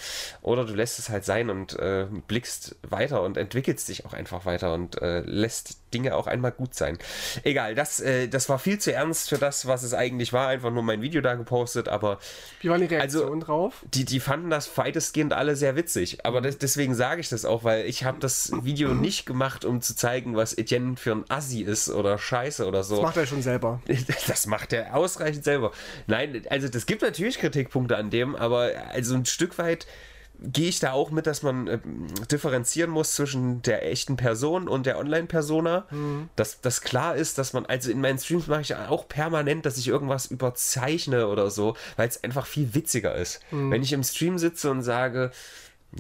oder du lässt es halt sein und äh, blickst weiter und entwickelst dich auch einfach weiter und äh, lässt Dinge auch einmal gut sein. Egal, das, äh, das war viel zu ernst für das, was es eigentlich war. Einfach nur mein Video da gepostet, aber. Wie war die Reaktion also, drauf? Die, die fanden das weitestgehend alle sehr witzig. Aber das, deswegen sage ich das auch, weil ich habe das Video nicht gemacht, um zu zeigen, was Etienne für ein Assi ist oder Scheiße oder so. Das macht er schon selber. Das macht er ausreichend selber. Nein, also das gibt natürlich Kritikpunkte an dem, aber also ein Stück weit gehe ich da auch mit, dass man äh, differenzieren muss zwischen der echten Person und der Online-Persona. Mhm. Dass das klar ist, dass man, also in meinen Streams mache ich auch permanent, dass ich irgendwas überzeichne oder so, weil es einfach viel witziger ist. Mhm. Wenn ich im Stream sitze und sage,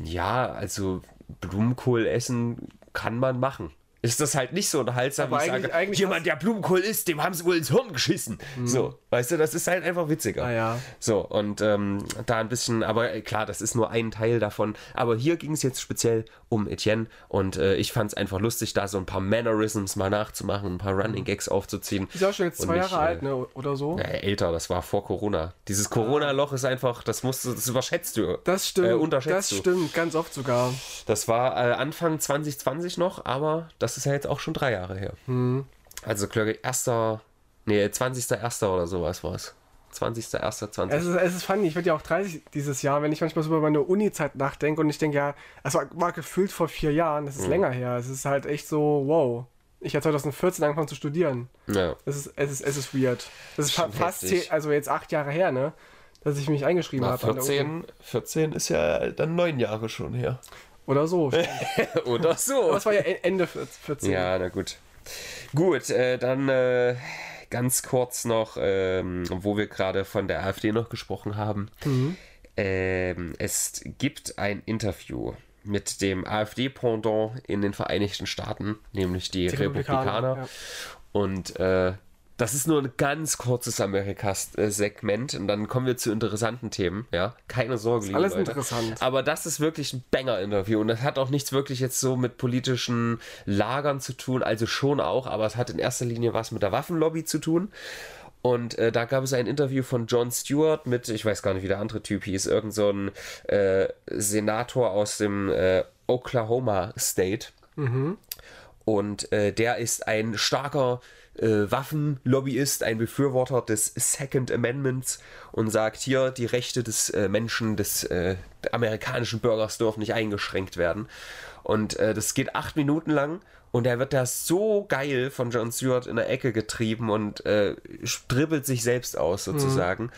ja, also Blumenkohl essen kann man machen ist das halt nicht so unterhaltsam, wie ich sage, eigentlich jemand, der Blumenkohl isst, dem haben sie wohl ins Hirn geschissen. Mhm. So, weißt du, das ist halt einfach witziger. Ah, ja. So, und ähm, da ein bisschen, aber äh, klar, das ist nur ein Teil davon. Aber hier ging es jetzt speziell um Etienne und äh, ich fand es einfach lustig, da so ein paar Mannerisms mal nachzumachen, ein paar Running Gags aufzuziehen. Ist ja auch schon jetzt zwei nicht, Jahre äh, alt, ne, oder so? Ja, älter, das war vor Corona. Dieses Corona-Loch ist einfach, das musst du, das überschätzt du. Das stimmt, äh, unterschätzt das stimmt, ganz oft sogar. Das war äh, Anfang 2020 noch, aber das ist ja jetzt auch schon drei Jahre her. Hm. Also, glaube ich, erster Nee, 20.01. oder sowas war es. 20.01.20. Es ist, es ist funny, ich werde ja auch 30 dieses Jahr, wenn ich manchmal so über meine Uni-Zeit nachdenke und ich denke, ja, es war, war gefühlt vor vier Jahren, das ist Mhm. länger her. Es ist halt echt so, wow. Ich habe 2014 angefangen zu studieren. Ja. Es ist, es ist, es ist weird. Das ist Schon fast, heftig. zehn, also jetzt acht Jahre her, ne? Dass ich mich eingeschrieben habe. an der Uni. 14, 14 ist ja dann neun Jahre schon her. Oder so. Oder so. Es war ja E- Ende 14. Ja, na gut. Gut, äh, dann äh, ganz kurz noch, ähm, wo wir gerade von der AfD noch gesprochen haben. Ähm, es gibt ein Interview mit dem AfD-Pendant in den Vereinigten Staaten, nämlich die, Die Republikaner. Republikaner, ja. Und äh, das ist nur ein ganz kurzes Amerikas-Segment und dann kommen wir zu interessanten Themen. Ja, keine Sorge, liebe alles Leute. interessant. Aber das ist wirklich ein Banger-Interview und das hat auch nichts wirklich jetzt so mit politischen Lagern zu tun, also schon auch, aber es hat in erster Linie was mit der Waffenlobby zu tun. Und äh, da gab es ein Interview von Jon Stewart mit, ich weiß gar nicht, wie der andere Typ hieß, irgend so ein äh, Senator aus dem äh, Oklahoma State. Und äh, der ist ein starker äh, Waffenlobbyist, ein Befürworter des Second Amendments und sagt hier, die Rechte des äh, Menschen, des äh, amerikanischen Bürgers dürfen nicht eingeschränkt werden. Und äh, das geht acht Minuten lang und er wird da so geil von Jon Stewart in der Ecke getrieben und äh, dribbelt sich selbst aus sozusagen,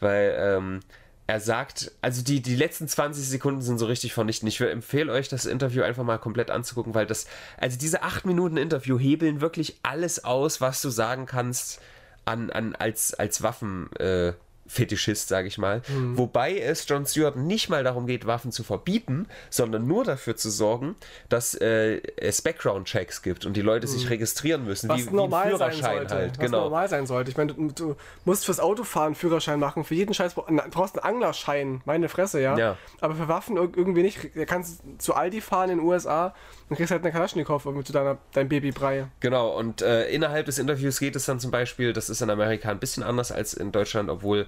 weil ähm, er sagt, also die, die letzten 20 Sekunden sind so richtig vernichtend. Ich empfehle euch, das Interview einfach mal komplett anzugucken, weil das, also diese 8 Minuten Interview hebeln wirklich alles aus, was du sagen kannst an, an als, als Waffen. Äh, Fetischist, sage ich mal. Wobei es John Stewart nicht mal darum geht, Waffen zu verbieten, sondern nur dafür zu sorgen, dass äh, es Background-Checks gibt und die Leute sich registrieren müssen, Was wie, wie ein normal sein Führerschein sollte. halt. Was Genau. normal sein sollte. Ich meine, du, du musst fürs Autofahren einen Führerschein machen. Für jeden Scheiß brauchst du einen Anglerschein. Meine Fresse, ja. Ja. Aber für Waffen ir- irgendwie nicht. Du kannst zu Aldi fahren in den USA und kriegst halt eine Kalaschnikow irgendwie zu deiner, deinem Babybrei. Genau, und äh, innerhalb des Interviews geht es dann zum Beispiel, das ist in Amerika ein bisschen anders als in Deutschland, obwohl,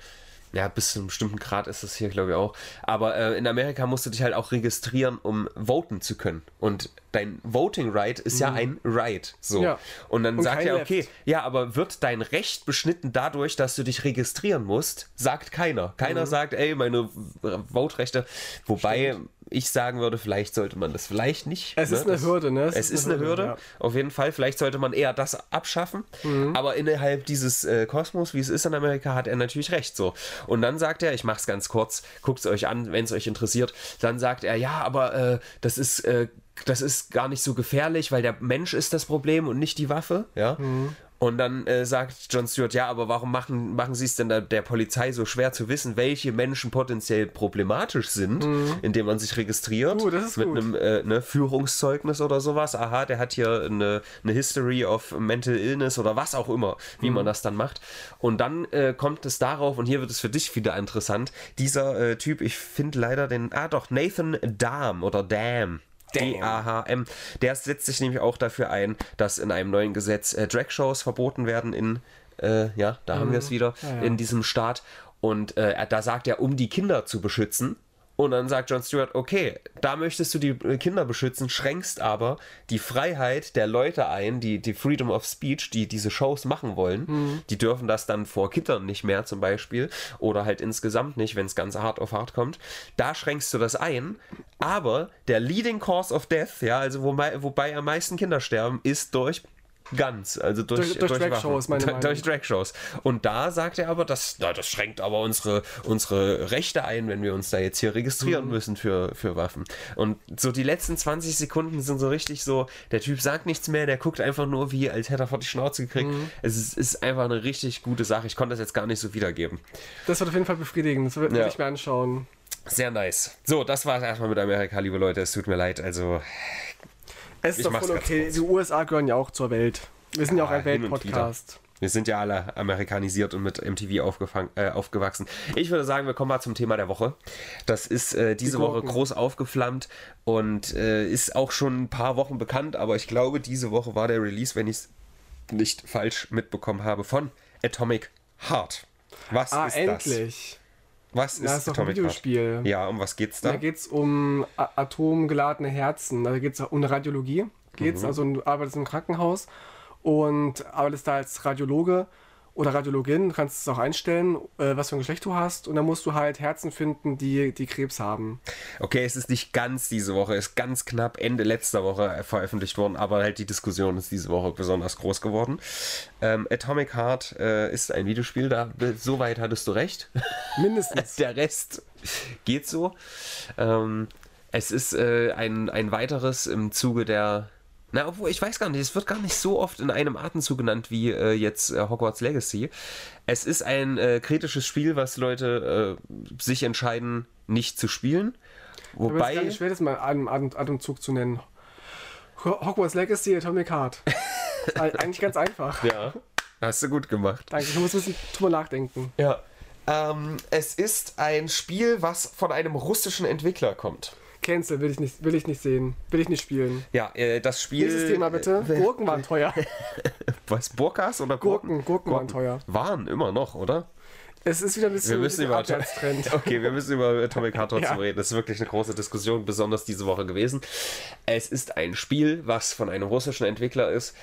ja, bis zu einem bestimmten Grad ist das hier, glaube ich, auch. Aber äh, in Amerika musst du dich halt auch registrieren, um voten zu können. Und dein Voting Right ist ja ein Right. So. Mhm. Ja. Und dann Und sagt er, okay, Left. ja, aber wird dein Recht beschnitten dadurch, dass du dich registrieren musst? Sagt keiner. Keiner Mhm. sagt, ey, meine Voterechte. Wobei ich sagen würde, vielleicht sollte man das vielleicht nicht. Es ist eine Das- Hürde, ne? Es, ist eine Hürde, ja. auf jeden Fall. Vielleicht sollte man eher das abschaffen. Mhm. Aber innerhalb dieses äh, Kosmos, wie es ist in Amerika, hat er natürlich recht so. Und dann sagt er, ich mache es ganz kurz, guckt es euch an, wenn es euch interessiert. Dann sagt er, ja, aber äh, das ist äh, das ist gar nicht so gefährlich, weil der Mensch ist das Problem und nicht die Waffe. Ja. Mhm. Und dann äh, sagt John Stewart, ja, aber warum machen, machen sie es denn der, der Polizei so schwer zu wissen, welche Menschen potenziell problematisch sind, indem man sich registriert Uh, mit gut. einem äh, ne, Führungszeugnis oder sowas. Aha, der hat hier eine, eine History of Mental Illness oder was auch immer, wie Mhm. man das dann macht. Und dann äh, kommt es darauf, und hier wird es für dich wieder interessant, dieser äh, Typ, ich finde leider den, ah doch, Nathan Dahm oder Dam. D-A-H-M. Der setzt sich nämlich auch dafür ein, dass in einem neuen Gesetz äh, Drag-Shows verboten werden in, äh, ja, da haben wir es wieder, Ja, ja. in diesem Staat. Und äh, da sagt er, um die Kinder zu beschützen. Und dann sagt John Stewart, okay, da möchtest du die Kinder beschützen, schränkst aber die Freiheit der Leute ein, die, die Freedom of Speech, die diese Shows machen wollen. Die dürfen das dann vor Kindern nicht mehr zum Beispiel oder halt insgesamt nicht, wenn es ganz hart auf hart kommt. Da schränkst du das ein. Aber der Leading Cause of Death, ja, also wobei, wobei am meisten Kinder sterben, ist durch Guns, also durch, Durch- durch. Drag-Shows, meine durch, Meinung. durch Drag-Shows. Und da sagt er aber, das, na, das schränkt aber unsere, unsere Rechte ein, wenn wir uns da jetzt hier registrieren Mhm. müssen für, für Waffen. Und so die letzten 20 Sekunden sind so richtig so, der Typ sagt nichts mehr, der guckt einfach nur wie, als hätte er vor die Schnauze gekriegt. Mhm. Es ist, ist einfach eine richtig gute Sache. Ich konnte das jetzt gar nicht so wiedergeben. Das wird auf jeden Fall befriedigend. Das würde Ja. ich mir anschauen. Sehr nice. So, das war es erstmal mit Amerika, liebe Leute. Es tut mir leid. Also, Es ist Ich doch voll okay. Die USA gehören ja auch zur Welt. Wir sind ja, auch Ja, ein hin und Weltpodcast. Wir sind ja alle amerikanisiert und mit MTV äh, aufgewachsen. Ich würde sagen, wir kommen mal zum Thema der Woche. Das ist äh, diese Die Woche groß aufgeflammt und äh, ist auch schon ein paar Wochen bekannt, aber ich glaube, diese Woche war der Release, wenn ich es nicht falsch mitbekommen habe, von Atomic Heart. Was Ah, ist endlich. das? Was Das ist ist doch ein Atomic Videospiel. Heart? Ja, um was geht's da? Da geht es um atomgeladene Herzen. Da geht es um Radiologie. Geht's, Mhm. also du arbeitest im Krankenhaus und arbeitest da als Radiologe oder Radiologin, du kannst es auch einstellen, äh, was für ein Geschlecht du hast und dann musst du halt Herzen finden, die, die Krebs haben. Okay, es ist nicht ganz diese Woche, ist ganz knapp Ende letzter Woche veröffentlicht worden, aber halt die Diskussion ist diese Woche besonders groß geworden. Ähm, Atomic Heart äh, ist ein Videospiel, da soweit hattest du recht. Mindestens. Der Rest geht so. Ähm, es ist äh, ein, ein weiteres im Zuge der na, obwohl, ich weiß gar nicht, es wird gar nicht so oft in einem Atemzug genannt wie äh, jetzt äh, Hogwarts Legacy. Es ist ein äh, kritisches Spiel, was Leute äh, sich entscheiden, nicht zu spielen. Wobei. Aber es ist gar nicht schwer, das mal einem Atemzug zu nennen. Hogwarts Legacy, Atomic Heart. Eigentlich ganz einfach. Ja, hast du gut gemacht. Danke, ich muss ein bisschen drüber nachdenken. Ja. Ähm, es ist ein Spiel, was von einem russischen Entwickler kommt. Cancel, will ich nicht, will ich nicht sehen. Will ich nicht spielen. Ja, äh, das Spiel. Nächstes Thema bitte. Gurken waren teuer. Was, Burkas oder Gurken? Gurken, Gurken waren teuer. Waren immer noch, oder? Es ist wieder ein bisschen wir müssen über Abwärtstrend. Okay, wir müssen über Atomic Heart trotzdem ja. reden. Das ist wirklich eine große Diskussion, besonders diese Woche gewesen. Es ist ein Spiel, was von einem russischen Entwickler ist,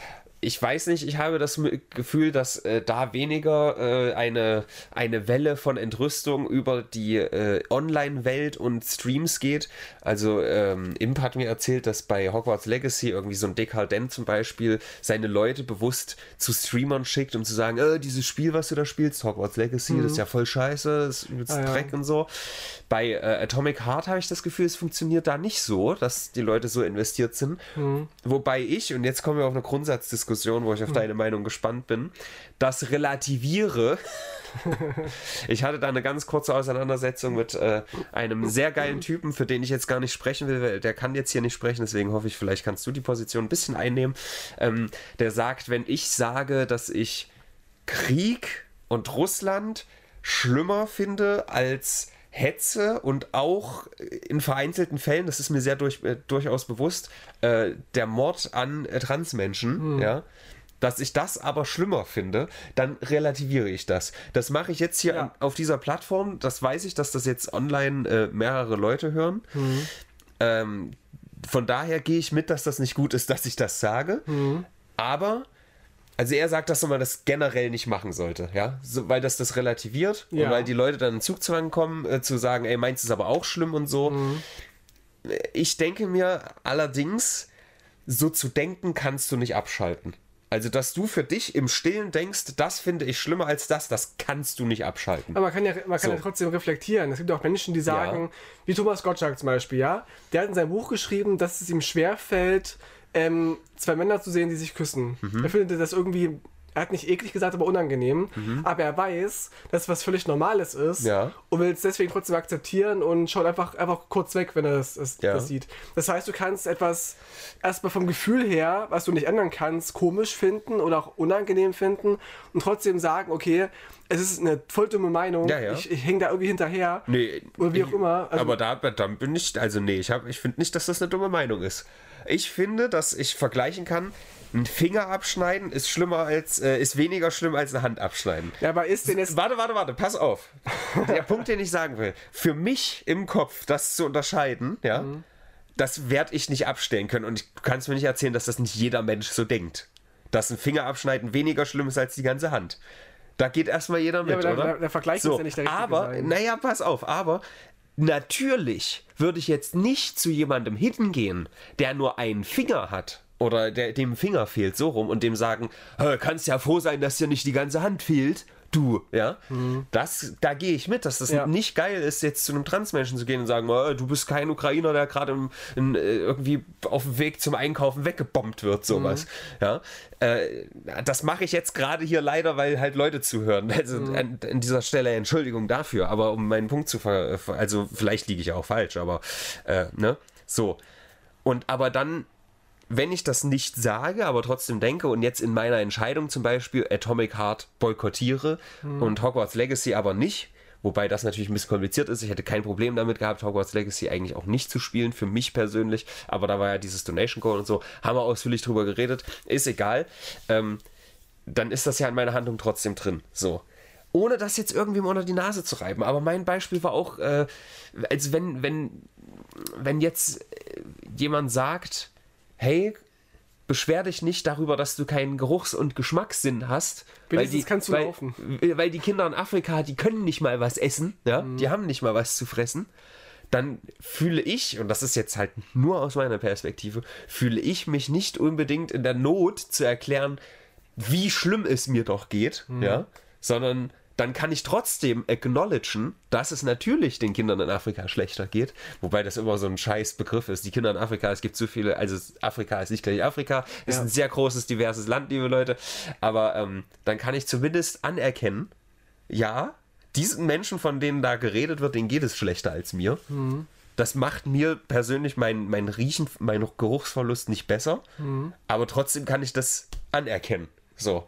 ich weiß nicht, ich habe das Gefühl, dass äh, da weniger äh, eine, eine Welle von Entrüstung über die äh, Online-Welt und Streams geht. Also ähm, Imp hat mir erzählt, dass bei Hogwarts Legacy irgendwie so ein Dekadent zum Beispiel seine Leute bewusst zu Streamern schickt, um zu sagen, äh, dieses Spiel, was du da spielst, Hogwarts Legacy, mhm. das ist ja voll scheiße, das ist ah, Dreck ja. und so. Bei äh, Atomic Heart habe ich das Gefühl, es funktioniert da nicht so, dass die Leute so investiert sind. Mhm. Wobei ich, und jetzt kommen wir auf eine Grundsatzdiskussion, Diskussion, wo ich auf deine Meinung gespannt bin, das relativiere. ich hatte da eine ganz kurze Auseinandersetzung mit äh, einem sehr geilen Typen, für den ich jetzt gar nicht sprechen will. Der kann jetzt hier nicht sprechen, deswegen hoffe ich, vielleicht kannst du die Position ein bisschen einnehmen. Ähm, der sagt, wenn ich sage, dass ich Krieg und Russland schlimmer finde als Hetze und auch in vereinzelten Fällen, das ist mir sehr durch, äh, durchaus bewusst, äh, der Mord an äh, Transmenschen, mhm. ja, dass ich das aber schlimmer finde, dann relativiere ich das. Das mache ich jetzt hier ja. an, auf dieser Plattform, das weiß ich, dass das jetzt online äh, mehrere Leute hören. Mhm. Ähm, von daher gehe ich mit, dass das nicht gut ist, dass ich das sage. Mhm. Aber also er sagt, dass man das generell nicht machen sollte, ja, so, weil das das relativiert ja. und weil die Leute dann in Zugzwang kommen, äh, zu sagen, ey, meins ist aber auch schlimm und so. Mhm. Ich denke mir allerdings, so zu denken kannst du nicht abschalten. Also, dass du für dich im Stillen denkst, das finde ich schlimmer als das, das kannst du nicht abschalten. Aber man kann ja, man kann so. ja trotzdem reflektieren. Es gibt auch Menschen, die sagen, ja. wie Thomas Gottschalk zum Beispiel, ja, der hat in seinem Buch geschrieben, dass es ihm schwerfällt, ähm, zwei Männer zu sehen, die sich küssen. Mhm. Er findet das irgendwie er hat nicht eklig gesagt, aber unangenehm. Mhm. Aber er weiß, dass es was völlig Normales ist ja. und will es deswegen trotzdem akzeptieren und schaut einfach, einfach kurz weg, wenn er das, das, ja. das sieht. Das heißt, du kannst etwas erstmal vom Gefühl her, was du nicht ändern kannst, komisch finden oder auch unangenehm finden und trotzdem sagen, okay, es ist eine voll dumme Meinung. Ja, ja. Ich, ich hänge da irgendwie hinterher. Nee. Oder wie auch immer. Also, aber da, da bin ich, also nee, ich, ich finde nicht, dass das eine dumme Meinung ist. Ich finde, dass ich vergleichen kann, ein Finger abschneiden ist schlimmer als, äh, ist weniger schlimm als eine Hand abschneiden. Ja, aber ist denn jetzt. Warte, warte, warte, pass auf. Der Punkt, den ich sagen will, für mich im Kopf das zu unterscheiden, ja, mhm. das werde ich nicht abstellen können. Und du kannst mir nicht erzählen, dass das nicht jeder Mensch so denkt. Dass ein Finger abschneiden weniger schlimm ist als die ganze Hand. Da geht erstmal jeder mit, ja, aber oder? Der, der Vergleich so, ist ja nicht der Aber, sein. naja, pass auf, aber natürlich würde ich jetzt nicht zu jemandem hingehen, der nur einen Finger hat oder der, dem Finger fehlt, so rum, und dem sagen, kannst ja froh sein, dass dir nicht die ganze Hand fehlt, du, ja. Mhm. Das, da gehe ich mit, dass das ja. nicht geil ist, jetzt zu einem Transmenschen zu gehen und sagen, oh, du bist kein Ukrainer, der gerade äh, irgendwie auf dem Weg zum Einkaufen weggebombt wird, sowas. Mhm. Ja. Äh, das mache ich jetzt gerade hier leider, weil halt Leute zuhören. Also mhm. an, an, dieser Stelle Entschuldigung dafür, aber um meinen Punkt zu ver... Also vielleicht liege ich auch falsch, aber äh, ne? So. Und aber dann wenn ich das nicht sage, aber trotzdem denke und jetzt in meiner Entscheidung zum Beispiel Atomic Heart boykottiere mhm. und Hogwarts Legacy aber nicht, wobei das natürlich ein bisschen kompliziert ist. Ich hätte kein Problem damit gehabt, Hogwarts Legacy eigentlich auch nicht zu spielen, für mich persönlich, aber da war ja dieses Donation Code und so, haben wir ausführlich drüber geredet, ist egal. Ähm, dann ist das ja in meiner Handlung trotzdem drin. So. Ohne das jetzt irgendwie unter die Nase zu reiben. Aber mein Beispiel war auch, äh, als wenn, wenn, wenn jetzt jemand sagt, hey, beschwer dich nicht darüber, dass du keinen Geruchs- und Geschmackssinn hast. Weil die, weil. Weil die Kinder in Afrika, die können nicht mal was essen, ja, Mhm. die haben nicht mal was zu fressen. Dann fühle ich, und das ist jetzt halt nur aus meiner Perspektive, fühle ich mich nicht unbedingt in der Not zu erklären, wie schlimm es mir doch geht, Mhm. ja, sondern dann kann ich trotzdem acknowledgen, dass es natürlich den Kindern in Afrika schlechter geht, wobei das immer so ein scheiß Begriff ist. Die Kinder in Afrika, es gibt so viele, also Afrika ist nicht gleich Afrika, ist Ja. ein sehr großes, diverses Land, liebe Leute, aber ähm, dann kann ich zumindest anerkennen, ja, diesen Menschen, von denen da geredet wird, denen geht es schlechter als mir. Das macht mir persönlich mein, mein Riechen, mein Geruchsverlust nicht besser, aber trotzdem kann ich das anerkennen. So.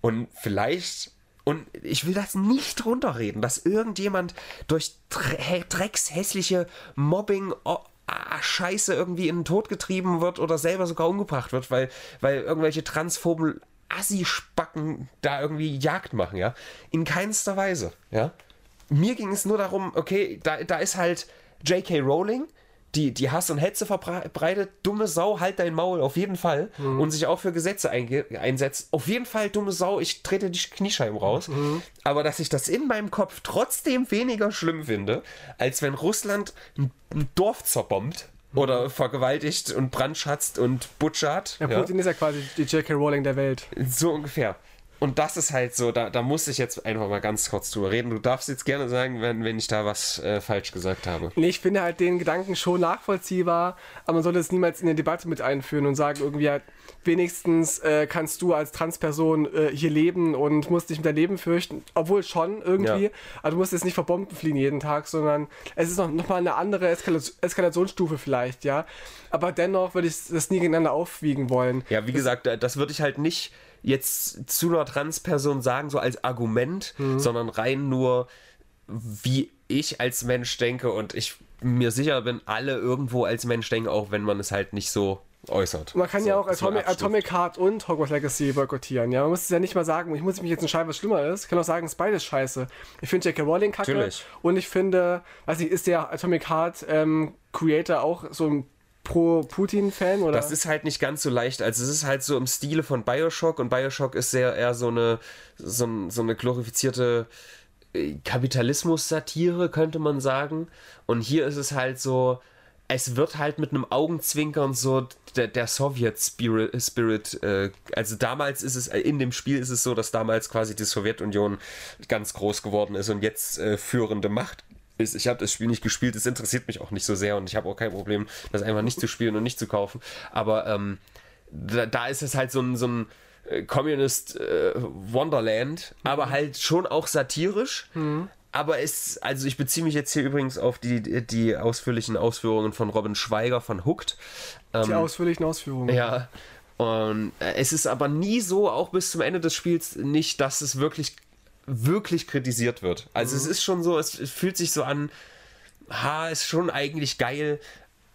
Und vielleicht, und ich will das nicht runterreden, dass irgendjemand durch dre dreckshässliche Mobbing, oh, ah, Scheiße irgendwie in den Tod getrieben wird oder selber sogar umgebracht wird, weil, weil irgendwelche transphoben Assi-Spacken da irgendwie Jagd machen, ja. In keinster Weise, ja. Mir ging es nur darum, okay, da, da ist halt J.K. Rowling, die, die Hass und Hetze verbreitet, dumme Sau, halt dein Maul, auf jeden Fall. Und sich auch für Gesetze einsetzt. Auf jeden Fall, dumme Sau, ich trete die Kniescheiben raus. Aber dass ich das in meinem Kopf trotzdem weniger schlimm finde, als wenn Russland ein, ein Dorf zerbombt oder vergewaltigt und brandschatzt und butschert. Ja, Putin ist ja quasi die J.K. Rowling der Welt. So ungefähr. Und das ist halt so, da, da muss ich jetzt einfach mal ganz kurz drüber reden. Du darfst jetzt gerne sagen, wenn, wenn ich da was äh, falsch gesagt habe. Nee, ich finde halt den Gedanken schon nachvollziehbar, aber man sollte es niemals in eine Debatte mit einführen und sagen, irgendwie halt, wenigstens äh, kannst du als Transperson äh, hier leben und musst dich mit deinem Leben fürchten. Obwohl schon irgendwie. Ja. Also du musst jetzt nicht vor Bomben fliehen jeden Tag, sondern es ist noch, noch mal eine andere Eskala Eskalationsstufe vielleicht, ja. Aber dennoch würde ich das nie gegeneinander aufwiegen wollen. Ja, wie gesagt, da- das würde ich halt nicht jetzt zu einer Transperson sagen, so als Argument, sondern rein nur, wie ich als Mensch denke und ich mir sicher bin, alle irgendwo als Mensch denken, auch wenn man es halt nicht so äußert. Man kann so, ja auch Atomic. Atomic Heart und Hogwarts Legacy boykottieren. Ja, man muss es ja nicht mal sagen, ich muss mich jetzt entscheiden, was schlimmer ist. Ich kann auch sagen, es ist beides scheiße. Ich finde J.K. Rowling kacke. Natürlich. Und ich finde, weiß nicht, ist der Atomic Heart ähm, Creator auch so ein Pro-Putin-Fan? oder? Das ist halt nicht ganz so leicht. Also es ist halt so im Stile von Bioshock und Bioshock ist sehr eher so eine, so, so eine glorifizierte äh, Kapitalismus-Satire, könnte man sagen. Und hier ist es halt so, es wird halt mit einem Augenzwinkern so der, der Sowjet-Spirit, Spirit, äh, also damals ist es, äh, in dem Spiel ist es so, dass damals quasi die Sowjetunion ganz groß geworden ist und jetzt äh, führende Macht ist. Ich habe das Spiel nicht gespielt, es interessiert mich auch nicht so sehr und ich habe auch kein Problem, das einfach nicht zu spielen und nicht zu kaufen. Aber ähm, da, da ist es halt so ein, so ein äh, Communist äh, Wonderland, aber halt schon auch satirisch. Aber es, also ich beziehe mich jetzt hier übrigens auf die, die ausführlichen Ausführungen von Robin Schweiger von Hooked. die ausführlichen Ausführungen. Ja. Und äh, es ist aber nie so, auch bis zum Ende des Spiels, nicht, dass es wirklich, wirklich kritisiert wird. Also es ist schon so, es, es fühlt sich so an, ha, ist schon eigentlich geil,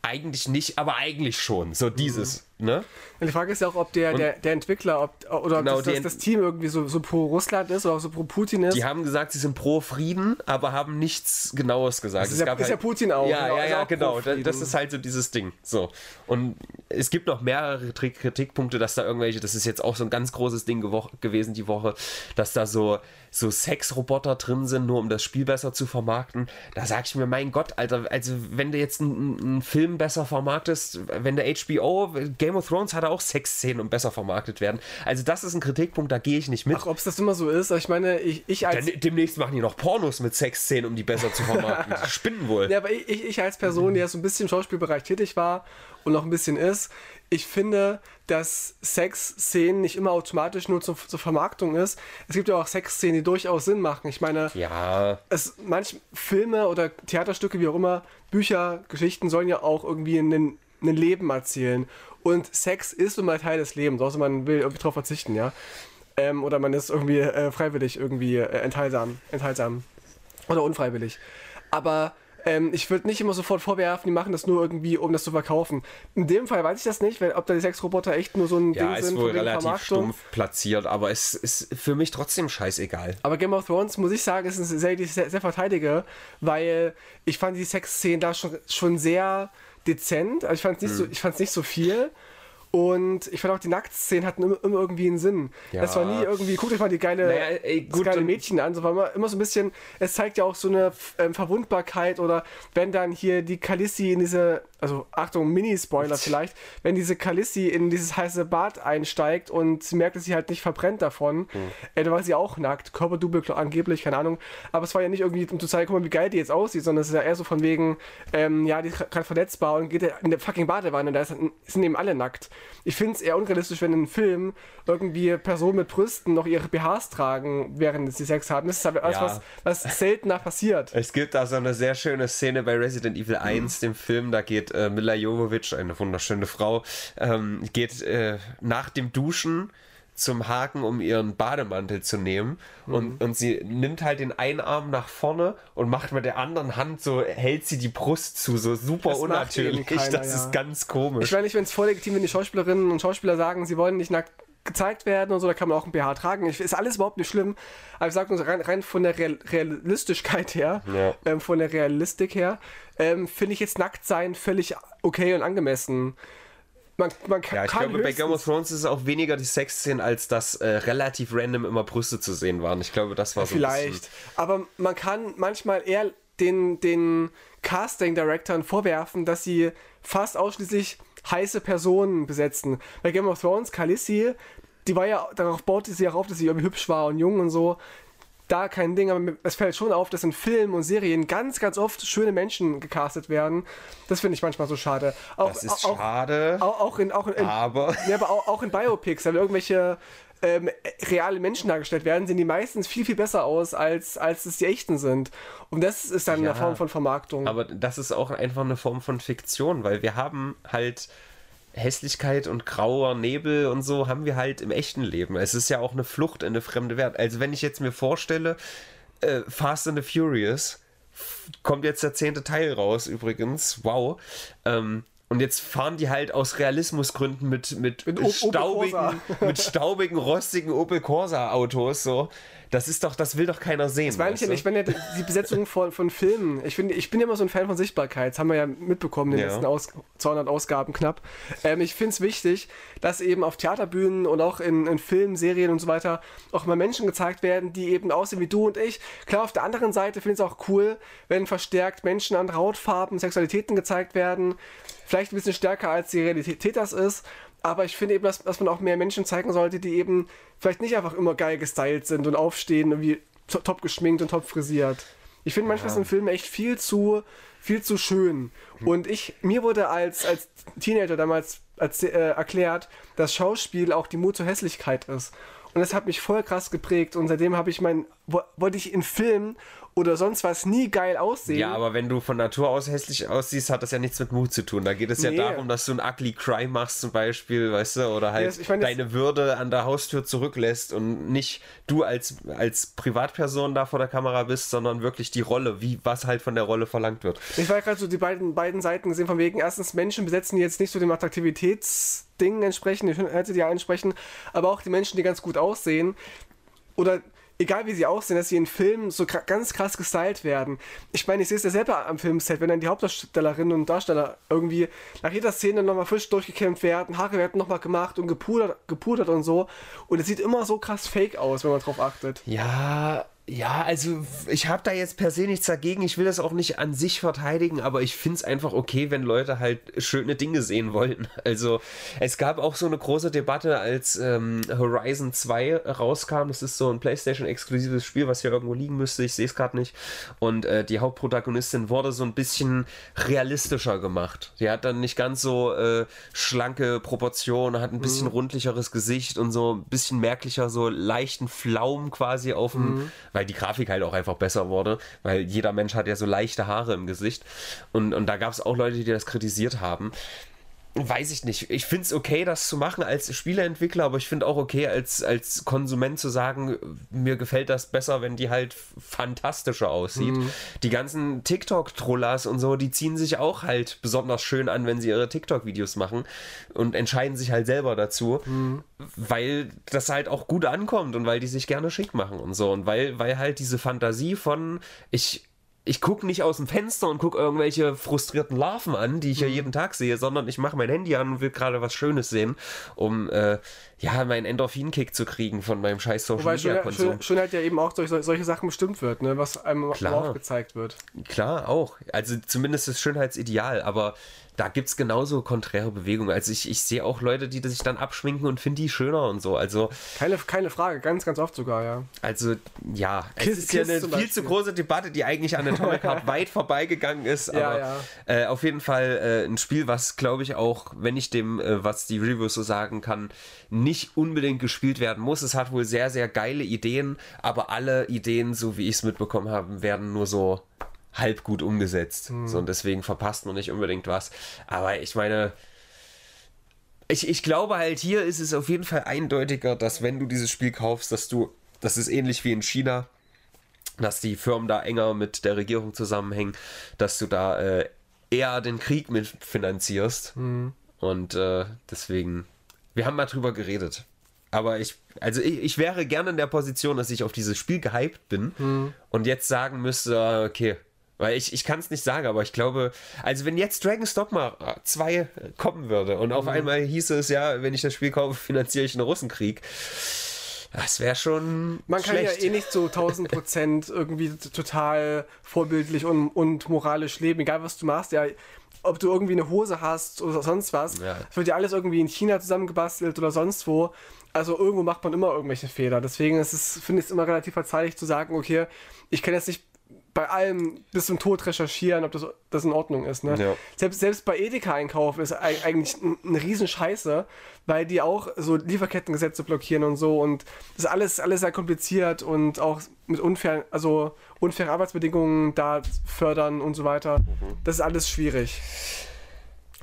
eigentlich nicht, aber eigentlich schon. So dieses, ne? Und die Frage ist ja auch, ob der, der, der Entwickler ob, oder ob Genau, das, die das, Ent- das Team irgendwie so, so pro Russland ist oder auch so pro Putin ist. Die haben gesagt, sie sind pro Frieden, aber haben nichts Genaues gesagt. Das ist ja- ist ja Putin auch, Ja, genau, ja, ja, genau. Das ist halt so dieses Ding. So. Und es gibt noch mehrere Kritikpunkte, dass da irgendwelche, das ist jetzt auch so ein ganz großes Ding gewesen die Woche, dass da so, so Sexroboter drin sind, nur um das Spiel besser zu vermarkten. Da sag ich mir, mein Gott, Alter, also wenn du jetzt einen, einen Film besser vermarktest, wenn der HBO, Game of Thrones hat auch Sexszenen und besser vermarktet werden. Also das ist ein Kritikpunkt, da gehe ich nicht mit. Ach, ob es das immer so ist? Ich meine, ich, ich als. Dann, demnächst machen die noch Pornos mit Sexszenen, um die besser zu vermarkten. Die Spinnen wohl. Ja, aber ich, ich als Person, die ja so ein bisschen im Schauspielbereich tätig war und noch ein bisschen ist, ich finde, dass Sexszenen nicht immer automatisch nur zur, zur Vermarktung ist. Es gibt ja auch Sexszenen, die durchaus Sinn machen. Ich meine, Ja, es, manche Filme oder Theaterstücke, wie auch immer, Bücher, Geschichten sollen ja auch irgendwie ein, ein Leben erzählen. Und Sex ist nun mal Teil des Lebens, außer man will irgendwie drauf verzichten, ja. Ähm, oder man ist irgendwie äh, freiwillig irgendwie äh, enthaltsam, enthaltsam. Oder unfreiwillig. Aber ähm, ich würde nicht immer sofort vorwerfen, die machen das nur irgendwie, um das zu verkaufen. In dem Fall weiß ich das nicht, weil, ob da die Sexroboter echt nur so ein ja Ding ist sind wohl wegen relativ Vermarktung. stumpf platziert, aber es ist für mich trotzdem scheißegal. Aber Game of Thrones, muss ich sagen, ist eine Serie, die ich sehr, sehr verteidige, weil ich fand die Sexszenen da schon, schon sehr dezent. Also ich fand es nicht, so, ich fand's nicht so viel. Und ich fand auch, die Nacktszenen hatten immer, immer irgendwie einen Sinn. Ja. Das war nie irgendwie, guckt euch mal die geile, Naja, ey, gut, geile Mädchen an. So war immer, immer so ein bisschen, es zeigt ja auch so eine ähm, Verwundbarkeit oder wenn dann hier die Kalissi in diese, also Achtung, Mini-Spoiler vielleicht, wenn diese Kalissi in dieses heiße Bad einsteigt und sie merkt, dass sie halt nicht verbrennt davon, Mhm. äh, da war sie auch nackt, Körperdouble angeblich, keine Ahnung. Aber es war ja nicht irgendwie, um zu zeigen, guck mal, wie geil die jetzt aussieht, sondern es ist ja eher so von wegen, ähm, ja, die ist gerade verletzbar und geht in der fucking Badewanne, da ist, sind eben alle nackt. Ich finde es eher unrealistisch, wenn in einem Film irgendwie Personen mit Brüsten noch ihre BHs tragen, während sie Sex haben. Das ist halt alles, Ja. was, was seltener passiert. Es gibt da so eine sehr schöne Szene bei Resident Evil 1, dem Film. Da geht äh, Mila Jovovich, eine wunderschöne Frau, ähm, geht äh, nach dem Duschen zum Haken, um ihren Bademantel zu nehmen. Und, und sie nimmt halt den einen Arm nach vorne und macht mit der anderen Hand so, hält sie die Brust zu, so super Das unnatürlich. keiner, das ja. ist ganz komisch. Ich meine, ich finde es voll legitim, wenn die Schauspielerinnen und Schauspieler sagen, sie wollen nicht nackt gezeigt werden und so, da kann man auch ein BH tragen. Ich, ist alles überhaupt nicht schlimm. Aber ich sage nur, so rein, rein von der Real Realistischkeit her, Ja. ähm, von der Realistik her, ähm, finde ich jetzt nackt sein völlig okay und angemessen. Man, man kann, Ja, ich glaube, bei Game of Thrones ist es auch weniger die Sexszenen, als dass äh, relativ random immer Brüste zu sehen waren. Ich glaube, das war so ein Vielleicht. Aber man kann manchmal eher den, den Casting-Directoren vorwerfen, dass sie fast ausschließlich heiße Personen besetzen. Bei Game of Thrones, Khaleesi, die war ja, darauf baute sie auch auf, dass sie irgendwie hübsch war und jung und so. Da kein Ding, aber es fällt schon auf, dass in Filmen und Serien ganz, ganz oft schöne Menschen gecastet werden. Das finde ich manchmal so schade. Auch, Das ist auch, schade, Auch, auch in, auch in, aber... ja, aber auch, auch in Biopics, wenn irgendwelche ähm, reale Menschen dargestellt werden, sehen die meistens viel, viel besser aus, als, als es die echten sind. Und das ist dann Ja. eine Form von Vermarktung. Aber das ist auch einfach eine Form von Fiktion, weil wir haben halt Hässlichkeit und grauer Nebel und so haben wir halt im echten Leben. Es ist ja auch eine Flucht in eine fremde Welt. Also wenn ich jetzt mir vorstelle, äh, Fast and the Furious kommt jetzt der zehnte Teil raus übrigens, wow. Ähm, und jetzt fahren die halt aus Realismusgründen mit, mit, staubigen, mit staubigen, rostigen Opel Corsa Autos so. Das ist doch, das will doch keiner sehen. Das meine ich ja nicht, wenn ja die Besetzung von, von Filmen. Ich, finde, ich bin ja immer so ein Fan von Sichtbarkeit. Das haben wir ja mitbekommen in den Ja. letzten Aus 200 Ausgaben knapp. Ähm, ich finde es wichtig, dass eben auf Theaterbühnen und auch in, in Filmen, Serien und so weiter auch mal Menschen gezeigt werden, die eben aussehen wie du und ich. Klar, auf der anderen Seite finde ich es auch cool, wenn verstärkt Menschen anderer Hautfarben, Sexualitäten gezeigt werden. Vielleicht ein bisschen stärker als die Realität das ist. Aber ich finde eben, dass, dass man auch mehr Menschen zeigen sollte, die eben vielleicht nicht einfach immer geil gestylt sind und aufstehen, irgendwie to- top geschminkt und top frisiert. Ich finde manchmal sind Filme echt viel zu, viel zu schön. Und ich, mir wurde als, als Teenager damals als, äh, erklärt, dass Schauspiel auch die Mut zur Hässlichkeit ist. Und das hat mich voll krass geprägt. Und seitdem habe ich mein, wo- wollte ich in Filmen oder sonst was nie geil aussehen. Ja, aber wenn du von Natur aus hässlich aussiehst, hat das ja nichts mit Mut zu tun. Da geht es ja Nee. darum, dass du einen ugly cry machst zum Beispiel, weißt du, oder halt das- ich meine, das- deine Würde an der Haustür zurücklässt und nicht du als, als Privatperson da vor der Kamera bist, sondern wirklich die Rolle, wie was halt von der Rolle verlangt wird. Ich war gerade so die beiden, beiden Seiten gesehen, von wegen, erstens Menschen besetzen, die jetzt nicht so dem Attraktivitätsding entsprechen, die Schönheitsideal entsprechen, aber auch die Menschen, die ganz gut aussehen. Oder egal wie sie aussehen, dass sie in Filmen so ganz krass gestylt werden. Ich meine, ich sehe es ja selber am Filmset, wenn dann die Hauptdarstellerinnen und Darsteller irgendwie nach jeder Szene nochmal frisch durchgekämmt werden, Haare werden nochmal gemacht und gepudert, gepudert und so. Und es sieht immer so krass fake aus, wenn man drauf achtet. Ja, ja, also ich habe da jetzt per se nichts dagegen. Ich will das auch nicht an sich verteidigen, aber ich finde es einfach okay, wenn Leute halt schöne Dinge sehen wollen. Also es gab auch so eine große Debatte, als ähm, Horizon 2 rauskam. Das ist so ein PlayStation-exklusives Spiel, was hier irgendwo liegen müsste. Ich sehe es gerade nicht. Und äh, die Hauptprotagonistin wurde so ein bisschen realistischer gemacht. Die hat dann nicht ganz so äh, schlanke Proportionen, hat ein bisschen rundlicheres Gesicht und so ein bisschen merklicher, so leichten Flaum quasi auf dem, weil die Grafik halt auch einfach besser wurde, weil jeder Mensch hat ja so leichte Haare im Gesicht. Und, und da gab es auch Leute, die das kritisiert haben. Weiß ich nicht. Ich finde es okay, das zu machen als Spieleentwickler, aber ich finde auch okay, als, als Konsument zu sagen, mir gefällt das besser, wenn die halt fantastischer aussieht. Die ganzen TikTok-Trollers und so, die ziehen sich auch halt besonders schön an, wenn sie ihre TikTok-Videos machen und entscheiden sich halt selber dazu, weil das halt auch gut ankommt und weil die sich gerne schick machen und so. Und weil, weil halt diese Fantasie von, ich ich gucke nicht aus dem Fenster und gucke irgendwelche frustrierten Larven an, die ich ja jeden Tag sehe, sondern ich mache mein Handy an und will gerade was Schönes sehen, um äh, ja meinen Endorphin-Kick zu kriegen von meinem scheiß Social Wobei Media Schönheit, Konsum. Schön- Schönheit ja eben auch durch sol- solche Sachen bestimmt wird, ne? was einem Klar. aufgezeigt wird. Klar, auch. Also zumindest das Schönheitsideal, aber da gibt es genauso konträre Bewegungen. Also ich, ich sehe auch Leute, die sich dann abschminken und finden die schöner und so. Also, Keine, keine Frage, ganz, ganz oft sogar, ja. also ja, es Kiss- ist ja eine viel zu große Debatte, die eigentlich an Atomic Heart weit vorbeigegangen ist. Ja, Aber ja. Äh, auf jeden Fall äh, ein Spiel, was glaube ich auch, wenn ich dem, äh, was die Reviews so sagen kann, nicht unbedingt gespielt werden muss. Es hat wohl sehr, sehr geile Ideen, aber alle Ideen, so wie ich es mitbekommen habe, werden nur so halb gut umgesetzt. Hm. So, und deswegen verpasst man nicht unbedingt was. Aber ich meine, ich, ich glaube halt, hier ist es auf jeden Fall eindeutiger, dass wenn du dieses Spiel kaufst, dass du, das ist ähnlich wie in China, dass die Firmen da enger mit der Regierung zusammenhängen, dass du da äh, eher den Krieg mitfinanzierst. Und äh, deswegen, wir haben mal drüber geredet. Aber ich, also ich, ich wäre gerne in der Position, dass ich auf dieses Spiel gehypt bin und jetzt sagen müsste, okay. Weil ich, ich kann es nicht sagen, aber ich glaube, also wenn jetzt Dragon's Dogma 2 kommen würde und auf einmal hieße es ja, wenn ich das Spiel kaufe, finanziere ich einen Russenkrieg. Das wäre schon. Man kann schlecht. ja eh nicht so 1000 Prozent irgendwie total vorbildlich und, und moralisch leben, egal was du machst. Ja, ob du irgendwie eine Hose hast oder sonst was. Ja. Es wird ja alles irgendwie in China zusammengebastelt oder sonst wo. Also irgendwo macht man immer irgendwelche Fehler. Deswegen ist es, finde ich es immer relativ verzeihlich zu sagen, okay, ich kann jetzt nicht bei allem bis zum Tod recherchieren, ob das, das in Ordnung ist. Ne? Ja. Selbst, selbst bei Edeka einkaufen ist eig- eigentlich ein, ein Riesenscheiße, weil die auch so Lieferkettengesetze blockieren und so und das ist alles, alles sehr kompliziert und auch mit unfair, also unfaire Arbeitsbedingungen da fördern und so weiter. Das ist alles schwierig.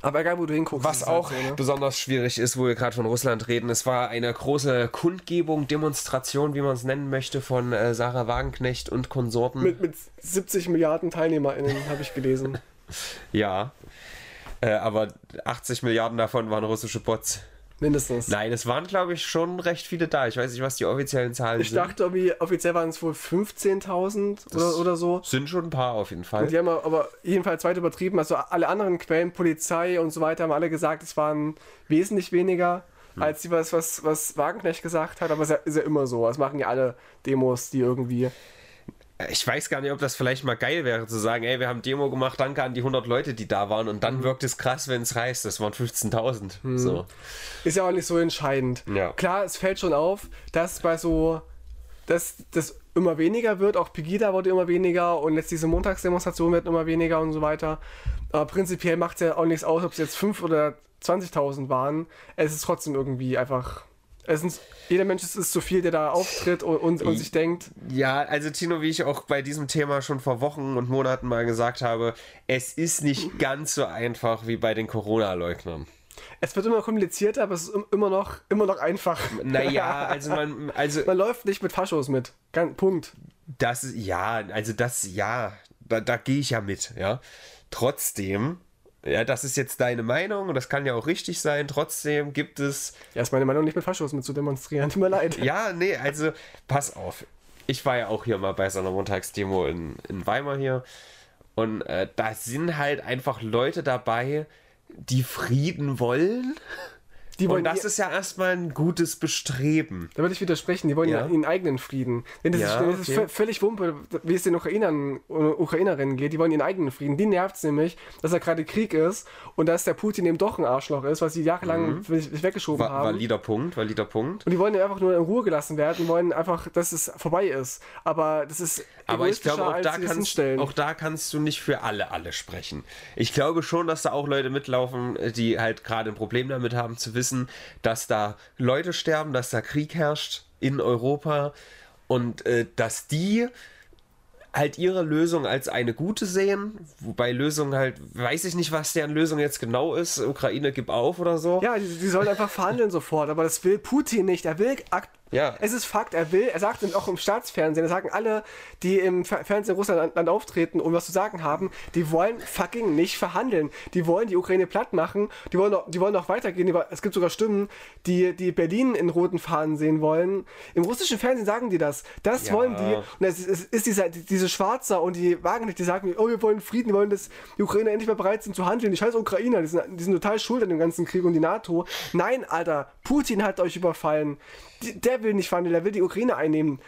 Aber egal, wo du hinguckst. Was halt auch so, ne? besonders schwierig ist, wo wir gerade von Russland reden, es war eine große Kundgebung, Demonstration, wie man es nennen möchte, von äh, Sarah Wagenknecht und Konsorten. mit, mit 70 Milliarden TeilnehmerInnen, habe ich gelesen. ja. Äh, aber 80 Milliarden davon waren russische Bots. Mindestens. Nein, es waren, glaube ich, schon recht viele da. Ich weiß nicht, was die offiziellen Zahlen Ich sind. dachte, irgendwie, offiziell waren es wohl 15.000 oder, oder so. Sind schon ein paar auf jeden Fall. Und die haben aber jedenfalls weit übertrieben. Also alle anderen Quellen, Polizei und so weiter, haben alle gesagt, es waren wesentlich weniger als die, was, was, was Wagenknecht gesagt hat. Aber es ist ja, ist ja immer so. Das machen ja alle Demos, die irgendwie. Ich weiß gar nicht, ob das vielleicht mal geil wäre, zu sagen, ey, wir haben Demo gemacht, danke an die 100 Leute, die da waren. Und dann wirkt es krass, wenn es reißt. Das waren 15.000. So. Ist ja auch nicht so entscheidend. Ja. Klar, es fällt schon auf, dass bei so. dass das immer weniger wird. Auch Pegida wurde immer weniger und jetzt diese Montagsdemonstrationen werden immer weniger und so weiter. Aber prinzipiell macht es ja auch nichts aus, ob es jetzt 5 oder 20.000 waren. Es ist trotzdem irgendwie einfach. Es sind, jeder Mensch ist, ist zu viel, der da auftritt und, und, und sich denkt, Ja, also Tino, wie ich auch bei diesem Thema schon vor Wochen und Monaten mal gesagt habe, es ist nicht ganz so einfach wie bei den Corona-Leugnern. es wird immer komplizierter, aber es ist im- immer noch, immer noch einfach. Naja, also man, also Man läuft nicht mit Faschos mit. Punkt. das, ja, also das, ja, da, da gehe ich ja mit, ja. Trotzdem, ja, das ist jetzt deine Meinung und das kann ja auch richtig sein, trotzdem gibt es Ja, ist meine Meinung, nicht mit Faschos mit zu demonstrieren. Tut mir leid. Ja, nee, also pass auf. Ich war ja auch hier mal bei so einer Montagsdemo in, in Weimar hier. Und äh, da sind halt einfach Leute dabei, die Frieden wollen. Die wollen Und das ist ja erstmal ein gutes Bestreben. Da würde ich widersprechen, die wollen ja, ihren eigenen Frieden. Denn das Ja, ist, das ist okay. vö- völlig Wumpe, wie es den Ukrainern und Ukrainerinnen geht. Die wollen ihren eigenen Frieden. Die nervt es nämlich, dass da gerade Krieg ist und dass der Putin eben doch ein Arschloch ist, was sie jahrelang mhm. weggeschoben Wa haben. valider Punkt, valider Punkt. Und die wollen ja einfach nur in Ruhe gelassen werden, wollen einfach, dass es vorbei ist. Aber das ist Aber ich glaube, auch da, kannst, auch da kannst du nicht für alle, alle sprechen. Ich glaube schon, dass da auch Leute mitlaufen, die halt gerade ein Problem damit haben, zu wissen, dass da Leute sterben, dass da Krieg herrscht in Europa und äh, dass die halt ihre Lösung als eine gute sehen, wobei Lösung halt, weiß ich nicht, was deren Lösung jetzt genau ist, Ukraine gibt auf oder so. Ja, die, die sollen einfach verhandeln sofort, aber das will Putin nicht. Er will Ja. Es ist Fakt, er will, er sagt auch im Staatsfernsehen, sagen alle, die im Fer- Fernsehen Russland Land auftreten und was zu sagen haben, die wollen fucking nicht verhandeln. Die wollen die Ukraine platt machen, die wollen noch, die wollen noch weitergehen. Es gibt sogar Stimmen, die, die Berlin in roten Fahnen sehen wollen. Im russischen Fernsehen sagen die das. Das Ja. wollen die. Und es ist, es ist dieser, die- diese Schwarzer und die Wagner, die sagen, oh, wir wollen Frieden, wir wollen, dass die Ukrainer endlich mal bereit sind zu handeln. Die scheiß Ukrainer, die sind, die sind total schuld an dem ganzen Krieg und die NATO. Nein, Alter, Putin hat euch überfallen. Die, der will nicht verhandeln, der will die Ukraine einnehmen.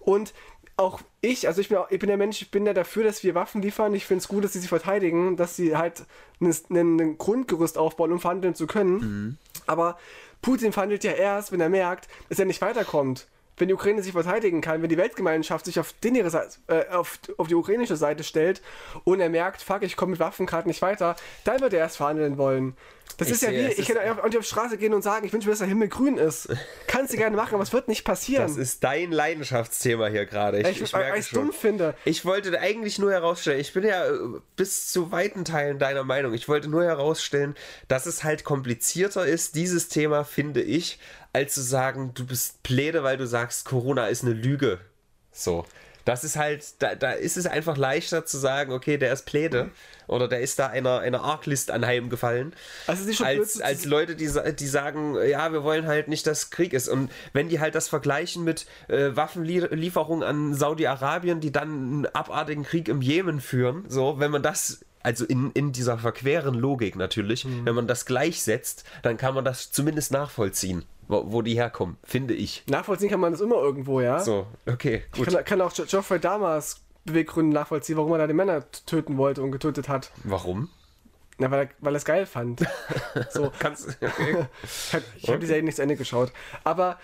Und auch ich, also ich bin, auch, ich bin der Mensch, ich bin ja dafür, dass wir Waffen liefern. Ich finde es gut, dass sie sich verteidigen, dass sie halt ein Grundgerüst aufbauen, um verhandeln zu können. Aber Putin verhandelt ja erst, wenn er merkt, dass er nicht weiterkommt. Wenn die Ukraine sich verteidigen kann, wenn die Weltgemeinschaft sich auf, den ihre Seite, äh, auf, auf die ukrainische Seite stellt und er merkt, fuck, ich komme mit Waffen gerade nicht weiter, dann wird er erst verhandeln wollen. Das Ich ist ja sehe, wie, ich kann auch nicht auf die Straße gehen und sagen, ich wünsche mir, dass der Himmel grün ist. Kannst du gerne machen, aber es wird nicht passieren. Das ist dein Leidenschaftsthema hier gerade. Ich, ich, ich merke ich dumm finde. Ich wollte eigentlich nur herausstellen, ich bin ja äh, bis zu weiten Teilen deiner Meinung. Ich wollte nur herausstellen, dass es halt komplizierter ist, dieses Thema, finde ich, als zu sagen, du bist Pläde, weil du sagst, Corona ist eine Lüge. So. Das ist halt, da, da ist es einfach leichter zu sagen, okay, der ist Pläde oder der ist da einer, einer Arglist anheimgefallen, Also als, zu- als Leute, die, die sagen, ja, wir wollen halt nicht, dass Krieg ist. Und wenn die halt das vergleichen mit äh, Waffenlieferungen an Saudi-Arabien, die dann einen abartigen Krieg im Jemen führen, so, wenn man das, also in, in dieser verqueren Logik natürlich, Mhm. wenn man das gleichsetzt, dann kann man das zumindest nachvollziehen, wo, wo die herkommen, finde ich. Nachvollziehen kann man das immer irgendwo, ja. So, okay, gut. Kann, kann auch Jo- Geoffrey Damas Beweggründe nachvollziehen, warum er da die Männer töten wollte und getötet hat. Warum? Na, weil er, weil er es geil fand. so. Kannst okay. Ich habe hab die Serie nicht zu Ende geschaut. Aber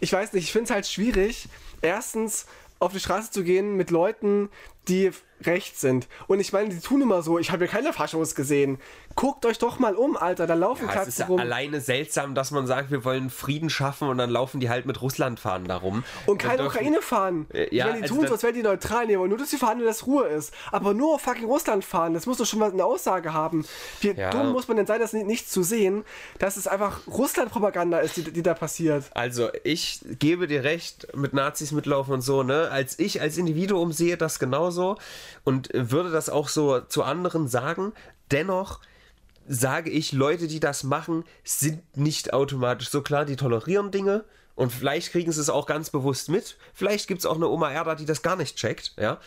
ich weiß nicht, ich finde es halt schwierig, erstens auf die Straße zu gehen mit Leuten, die rechts sind. Und ich meine, die tun immer so, ich habe hier keine Faschos gesehen. Guckt euch doch mal um, Alter, da laufen Ja, es Katzen ist ja rum. alleine seltsam, dass man sagt, wir wollen Frieden schaffen und dann laufen die halt mit Russland fahren darum. Und keine dürfen- Ukraine fahren. Äh, ja, Wenn die also tun so, als wären die neutral, wollen nur, dass sie verhandeln, dass Ruhe ist. Aber nur fucking Russland fahren, das muss doch schon mal eine Aussage haben. Wie Ja. dumm muss man denn sein, das nicht, nicht zu sehen, dass es einfach Russland-Propaganda ist, die, die da passiert. Also, ich gebe dir recht, mit Nazis mitlaufen und so, ne? Als ich als Individuum sehe das genauso und würde das auch so zu anderen sagen. Dennoch sage ich, Leute, die das machen, sind nicht automatisch so klar, die tolerieren Dinge und vielleicht kriegen sie es auch ganz bewusst mit. Vielleicht gibt es auch eine Oma Erda, die das gar nicht checkt, ja.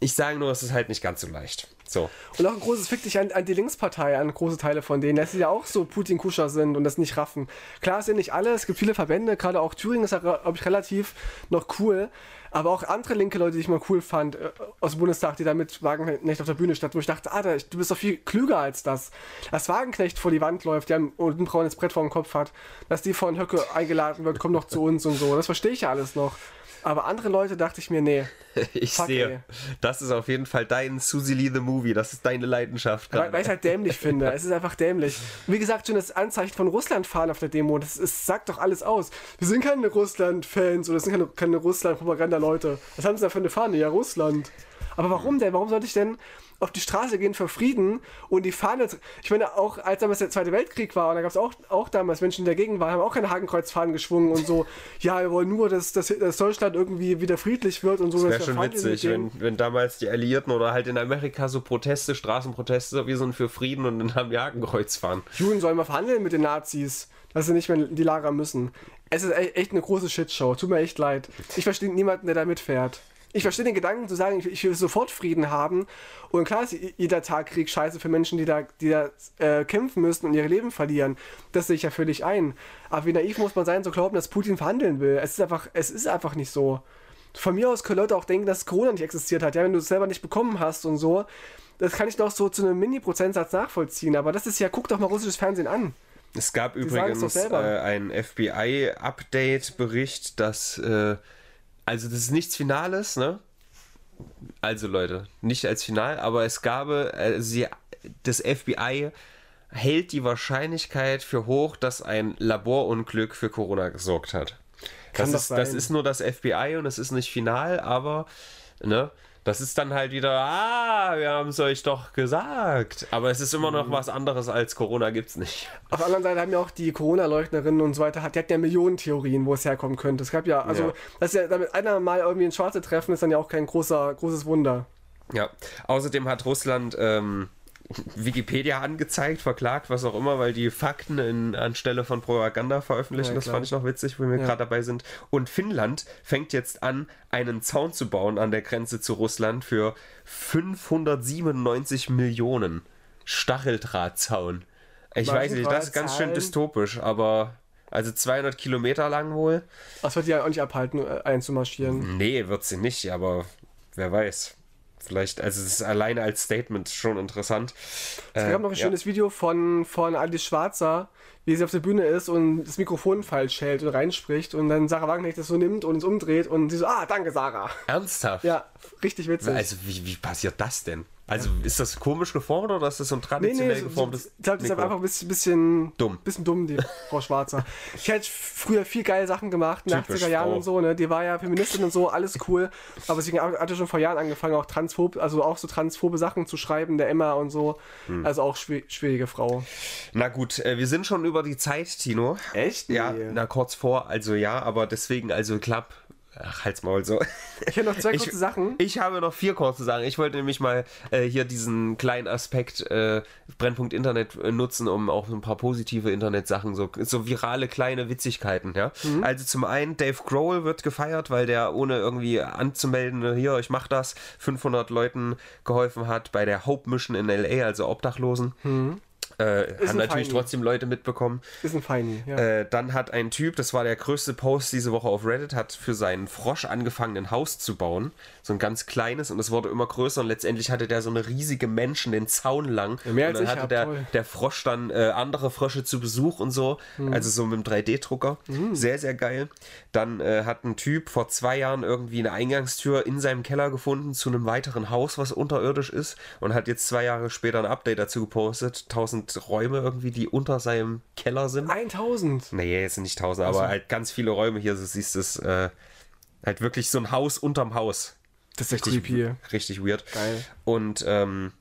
Ich sage nur, es ist halt nicht ganz so leicht. So. Und auch ein großes Fick dich an, an die Linkspartei, an große Teile von denen, dass sie ja auch so Putin-Kuscher sind und das nicht raffen. Klar sind nicht alle, es gibt viele Verbände, gerade auch Thüringen ist ja, glaube ich, relativ noch cool. Aber auch andere linke Leute, die ich mal cool fand, äh, aus dem Bundestag, die da mit Wagenknecht auf der Bühne standen, wo ich dachte, Alter, du bist doch viel klüger als das. Dass Wagenknecht vor die Wand läuft, der ein ein braunes Brett vor dem Kopf hat, dass die von Höcke eingeladen wird, komm doch zu uns und so. Das verstehe ich ja alles noch. Aber andere Leute dachte ich mir, nee. Ich Fuck, sehe, ey. das ist auf jeden Fall dein Susie Lee the Movie. Das ist deine Leidenschaft Weil, gerade. weil ich halt dämlich finde. Es ist einfach dämlich. Wie gesagt, schon das Anzeichen von Russland fahren auf der Demo, das, ist, sagt doch alles aus. Wir sind keine Russland-Fans oder das sind keine, keine Russland-Propaganda-Leute. Was haben sie da für eine Fahne? Ja, Russland. Aber warum denn? Warum sollte ich denn auf die Straße gehen für Frieden und die Fahne. Ich meine, auch als damals der Zweite Weltkrieg war, und da gab es auch, auch damals Menschen, die dagegen waren, haben auch keine Hakenkreuzfahnen geschwungen und so. Ja, wir wollen nur, dass, dass, dass Deutschland irgendwie wieder friedlich wird und so. Das wäre wir schon witzig, wenn, wenn damals die Alliierten oder halt in Amerika so Proteste, Straßenproteste, wir sind für Frieden und dann haben die Hakenkreuz fahren. Juden sollen mal verhandeln mit den Nazis, dass sie nicht mehr in die Lager müssen. Es ist e- echt eine große Shitshow. Tut mir echt leid. Ich verstehe niemanden, der da mitfährt. Ich verstehe den Gedanken zu sagen, ich, ich will sofort Frieden haben. Und klar ist jeder Tag Krieg scheiße für Menschen, die da, die da äh, kämpfen müssen und ihr Leben verlieren. Das sehe ich ja völlig ein. Aber wie naiv muss man sein, zu glauben, dass Putin verhandeln will? Es ist einfach, es ist einfach nicht so. Von mir aus können Leute auch denken, dass Corona nicht existiert hat. Ja, wenn du es selber nicht bekommen hast und so. Das kann ich doch so zu einem Mini-Prozentsatz nachvollziehen. Aber das ist ja, guck doch mal russisches Fernsehen an. Es gab sagen's übrigens äh, einen FBI-Update-Bericht, dass, äh, also das ist nichts Finales, ne? Also Leute, nicht als Final, aber es gab, äh, sie, das FBI hält die Wahrscheinlichkeit für hoch, dass ein Laborunglück für Corona gesorgt hat. Kann das, doch ist, das sein. ist nur das FBI und es ist nicht final, aber ne, Das ist dann halt wieder, ah, wir haben es euch doch gesagt. Aber es ist immer noch was anderes als Corona gibt's nicht. Auf der anderen Seite haben ja auch die Corona-Leugnerinnen und so weiter, die hatten ja Millionen Theorien, wo es herkommen könnte. Es gab ja, also, Ja. dass ja damit einer mal irgendwie ins Schwarze treffen, ist dann ja auch kein großer, großes Wunder. Ja, außerdem hat Russland ähm, Wikipedia angezeigt, verklagt, was auch immer, weil die Fakten in, anstelle von Propaganda veröffentlichen. Ja, das fand ich noch witzig, wo wir Ja. gerade dabei sind. Und Finnland fängt jetzt an, einen Zaun zu bauen an der Grenze zu Russland für 597 Millionen. Stacheldrahtzaun. Ich Manchen weiß nicht, das ist ganz schön dystopisch, aber also 200 Kilometer lang wohl. Das wird die ja auch nicht abhalten, äh, einzumarschieren. Nee, wird sie nicht, aber wer weiß. Vielleicht, also es ist alleine als Statement schon interessant. Es gab noch ein schönes Video von, von Alice Schwarzer, wie sie auf der Bühne ist und das Mikrofon falsch hält und reinspricht und dann Sarah Wagenknecht das so nimmt und es umdreht und sie so, ah, danke Sarah. Ernsthaft? Ja, richtig witzig. Also wie, wie passiert das denn? Also ist das komisch geformt oder ist das so ein Nee, traditionell nee, so, so, geformtes ich glaube, das ist einfach ein bisschen, bisschen Dumm. Bisschen dumm, die Frau Schwarzer. Ich hätte früher viel geile Sachen gemacht, in den Typisch 80er Jahren Frau. und so, ne? Die war ja Feministin und so, alles cool. Aber sie hatte schon vor Jahren angefangen, auch transphob, also auch so transphobe Sachen zu schreiben, der Emma und so. Hm. Also auch schwi- schwierige Frau. Na gut, äh, wir sind schon über die Zeit, Tino. Echt? Ja, Nee. na kurz vor, also ja, aber deswegen, also klapp. Ach, halt's Maul so. Ich hätte noch zwei Ich- kurze Sachen. Ich habe noch vier kurze Sachen. Ich wollte nämlich mal äh, hier diesen kleinen Aspekt äh, Brennpunkt Internet äh, nutzen, um auch ein paar positive Internetsachen, so, so virale kleine Witzigkeiten, ja. Mhm. Also zum einen, Dave Grohl wird gefeiert, weil der ohne irgendwie anzumelden, äh, hier, ich mach das, 500 Leuten geholfen hat bei der Hope Mission in L.A., also Obdachlosen. Mhm. Ist haben natürlich Feini. trotzdem Leute mitbekommen. Ist ein Feini, ja. Äh, dann hat ein Typ, das war der größte Post diese Woche auf Reddit, hat für seinen Frosch angefangen, ein Haus zu bauen. So ein ganz kleines und es wurde immer größer und letztendlich hatte der so eine riesige Menschen den Zaun lang. Ja, mehr und als dann ich hatte hab, der, toll. der Frosch dann äh, andere Frösche zu Besuch und so. Mhm. Also so mit dem 3D-Drucker. Sehr, sehr geil. Dann äh, hat ein Typ vor zwei Jahren irgendwie eine Eingangstür in seinem Keller gefunden zu einem weiteren Haus, was unterirdisch ist und hat jetzt zwei Jahre später ein Update dazu gepostet. Räume irgendwie, die unter seinem Keller sind. 1000. Nee, jetzt sind nicht tausend, aber halt ganz viele Räume hier. Du siehst es, äh, halt wirklich so ein Haus unterm Haus. Das ist Richtig, creepy. richtig weird. Geil. Und ähm,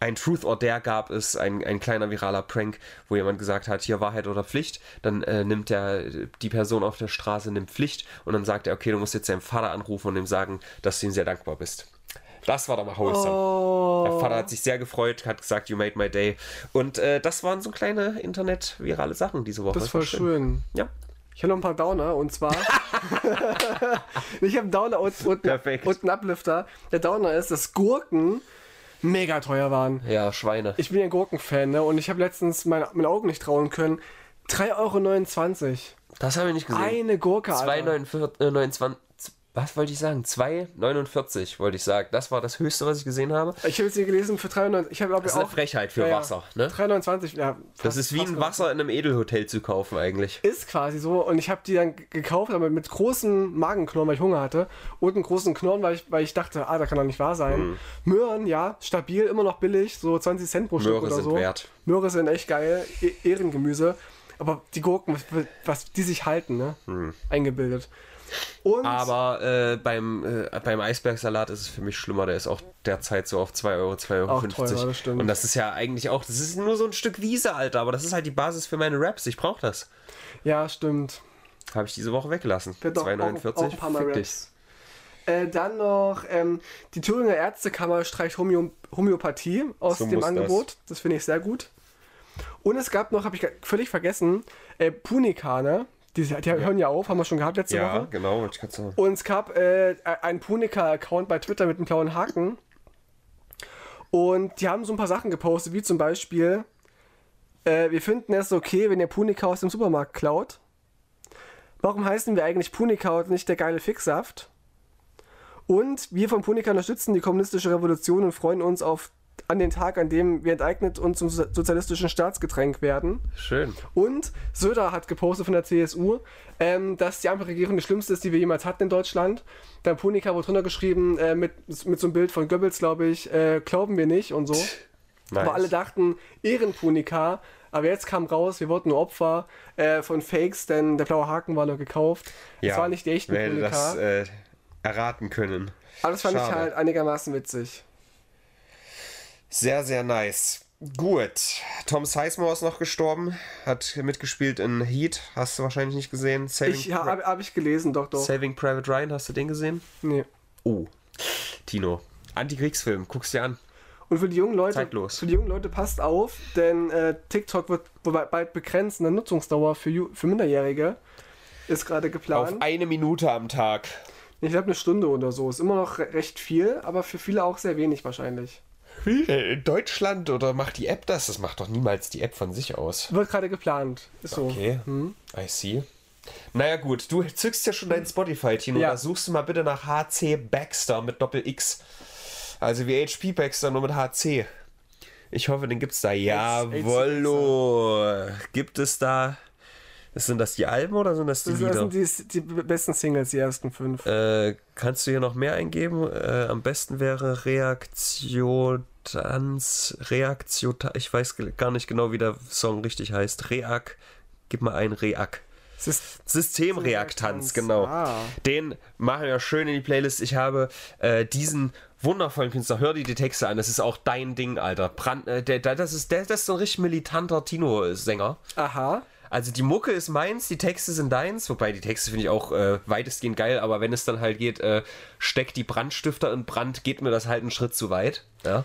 ein Truth or Dare gab es, ein, ein kleiner viraler Prank, wo jemand gesagt hat, hier Wahrheit oder Pflicht. Dann äh, nimmt der, die Person auf der Straße nimmt Pflicht und dann sagt er, okay, du musst jetzt deinen Vater anrufen und ihm sagen, dass du ihm sehr dankbar bist. Das war doch mal wholesome. Oh. Der Vater hat sich sehr gefreut, hat gesagt, you made my day. Und äh, das waren so kleine Internet-virale Sachen diese Woche. Das war schön. Ja. Ich habe noch ein paar Downer und zwar. ich habe einen Downer und, und, Perfekt. und einen Uplifter. Der Downer ist, dass Gurken mega teuer waren. Ja, Schweine. Ich bin ja ein Gurkenfan, ne? Und ich habe letztens meine, meinen Augen nicht trauen können. 3,29 Euro. Das habe ich nicht gesehen. Eine Gurke, Alter. 2,29. Was wollte ich sagen? 2,49 wollte ich sagen. Das war das höchste, was ich gesehen habe. Ich habe jetzt hier gelesen für 3,29. Ich habe glaube Das ist eine auch. Frechheit für Ja. Wasser. Ne? 3,29. Ja, Das fast- ist wie ein. Wasser in einem Edelhotel zu kaufen eigentlich. Ist quasi so. Und ich habe die dann gekauft, aber mit großen Magenknurren, weil ich Hunger hatte. Und einen großen Knurren, weil ich, weil ich dachte, ah, das kann doch nicht wahr sein. Mhm. Möhren, ja, stabil, immer noch billig, so 20 Cent pro Stück Möhre oder sind so. wert. Möhre sind echt geil, e Ehrengemüse. Aber die Gurken, was, was die sich halten, ne? Eingebildet. Und. Aber äh, beim, äh, beim Eisbergsalat ist es für mich schlimmer. Der ist auch derzeit so auf 2 Euro, 2,50 Euro. Auch teurer, das stimmt. Und das ist ja eigentlich auch, das ist nur so ein Stück Wiese, Alter. Aber das ist halt die Basis für meine Raps. Ich brauche das. ja, stimmt. Habe ich diese Woche weggelassen. Wird doch auch- 2,49. auch ein paar Mal Fick dich. Raps. Äh, dann noch, ähm, die Thüringer Ärztekammer streicht Homö Homöopathie aus So dem muss das. Angebot. Das, finde ich sehr gut. Und es gab noch, habe ich völlig vergessen, äh, Punika, ne? Die, die hören ja auf, haben wir schon gehabt letzte Ja, Woche. genau. wollte ich sagen. Und es gab äh, einen Punika-Account bei Twitter mit einem blauen Haken. Und die haben so ein paar Sachen gepostet, wie zum Beispiel, äh, wir finden es okay, wenn ihr Punika aus dem Supermarkt klaut. Warum heißen wir eigentlich Punika und nicht der geile Fixsaft? Und wir von Punika unterstützen die kommunistische Revolution und freuen uns auf an den Tag, an dem wir enteignet und zum so- sozialistischen Staatsgetränk werden. Schön. Und Söder hat gepostet von der CSU, ähm, dass die Ampelregierung die schlimmste ist, die wir jemals hatten in Deutschland. Dann Punika wurde drunter geschrieben, äh, mit, mit so einem Bild von Goebbels, glaube ich, äh, glauben wir nicht und so. Nice. Aber alle dachten, Ehrenpunika. Aber jetzt kam raus, wir wurden nur Opfer äh, von Fakes, denn der blaue Haken war nur gekauft. Es war nicht die echten weil Punika. das, äh, erraten können. Aber das fand ich Schade. halt einigermaßen witzig. Sehr, sehr nice. Gut. Tom Sizemore ist noch gestorben. Hat mitgespielt in Heat. Hast du wahrscheinlich nicht gesehen. Saving, Ich habe hab ich gelesen, doch, doch. Saving Private Ryan, hast du den gesehen? Nee. Oh. Tino. Antikriegsfilm. Guck's dir an. Und für die jungen Leute, Zeitlos. für die jungen Leute passt auf, denn äh, TikTok wird bald begrenzt in der Nutzungsdauer für, für Minderjährige. Ist gerade Auf geplant. eine Minute am Tag. Ich glaube eine Stunde oder so. Ist immer noch re recht viel, aber für viele auch sehr wenig wahrscheinlich. Wie? In Deutschland oder macht die App das? Das macht doch niemals die App von sich aus. Wird gerade geplant. Ist so. Okay, I see. Naja gut, du zückst ja schon dein Spotify, Tino. Ja. Da suchst du mal bitte nach HC Baxter mit Doppel-X. Also wie HP Baxter, nur mit HC. Ich hoffe, den gibt's da. Jawollo. Gibt es da... Sind das die Alben oder sind das die Das, Lieder? das sind die, die besten Singles, die ersten fünf. Äh, kannst du hier noch mehr eingeben? Äh, am besten wäre Reaktiontanz, Reaktio, ich weiß gar nicht genau, wie der Song richtig heißt. Reak, gib mal ein Reak. Systemreaktanz, genau. ah. Den machen wir schön in die Playlist. Ich habe äh, diesen wundervollen Künstler, hör dir die Texte an, das ist auch dein Ding, Alter. Brand, äh, der, der, das, ist, der, das ist so ein richtig militanter Tino-Sänger. Aha. Also die Mucke ist meins, die Texte sind deins, wobei die Texte finde ich auch äh, weitestgehend geil, aber wenn es dann halt geht, äh, steck die Brandstifter in Brand, geht mir das halt einen Schritt zu weit. Ja.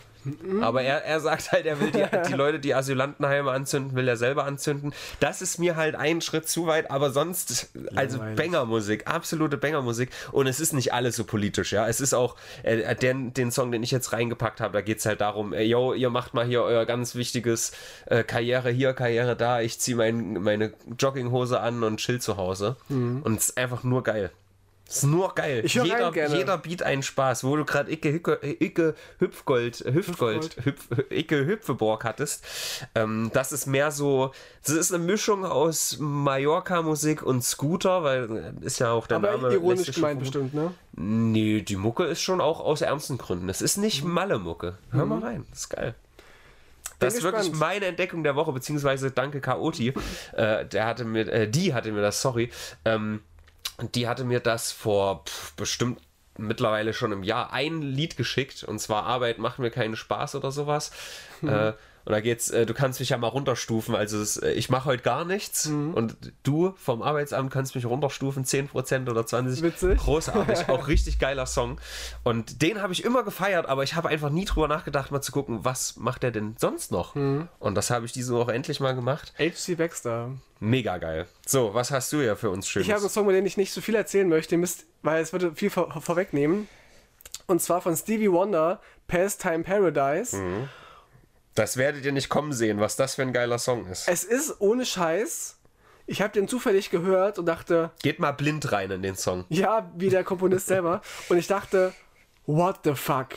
Aber er, er sagt halt, er will die, die Leute, die Asylantenheime anzünden, will er selber anzünden. Das ist mir halt ein Schritt zu weit, aber sonst, also. Bangermusik, absolute Bangermusik. Und es ist nicht alles so politisch, ja. Es ist auch, äh, den, den Song, den ich jetzt reingepackt habe, da geht es halt darum, äh, yo, ihr macht mal hier euer ganz wichtiges äh, Karriere hier, Karriere da, ich ziehe mein, meine Jogginghose an und chill zu Hause. Und es ist einfach nur geil. Ist nur geil. Ich jeder, rein gerne. jeder Beat einen Spaß, wo du gerade Icke, Hücke, Icke Hüpfgold, Hüpfgold, Hüpf, Icke Hüpfeborg hattest. Ähm, das ist mehr so, das ist eine Mischung aus Mallorca-Musik und Scooter, weil äh, ist ja auch der Aber Name. ironisch gemeint bestimmt, ne? Nee, die Mucke ist schon auch aus ernsten Gründen. Es ist nicht Malle-Mucke. Hör mal rein, das ist geil. Das ist wirklich meine Entdeckung der Woche, beziehungsweise danke Chaoti. Äh, der hatte mir, äh, die hatte mir das, sorry. Ähm, die hatte mir das vor pff, bestimmt mittlerweile schon im Jahr ein Lied geschickt und zwar Arbeit macht mir keinen Spaß oder sowas. Äh, und da geht's, äh, du kannst mich ja mal runterstufen. Also es, äh, ich mache heute gar nichts und du vom Arbeitsamt kannst mich runterstufen, 10% oder 20%. Witzig. Großartig, auch richtig geiler Song. Und den habe ich immer gefeiert, aber ich habe einfach nie drüber nachgedacht, mal zu gucken, was macht er denn sonst noch? Und das habe ich diese Woche endlich mal gemacht. H.C. Baxter. Mega geil. So, was hast du ja für uns Schönes? Ich habe einen Song, über den ich nicht so viel erzählen möchte, müsst, weil es würde viel vor, vorwegnehmen. Und zwar von Stevie Wonder, Pastime Paradise. Mhm. Das werdet ihr nicht kommen sehen, was das für ein geiler Song ist. Es ist ohne Scheiß. Ich habe den zufällig gehört und dachte, Geht mal blind rein in den Song. ja, wie der Komponist selber. Und ich dachte, what the fuck?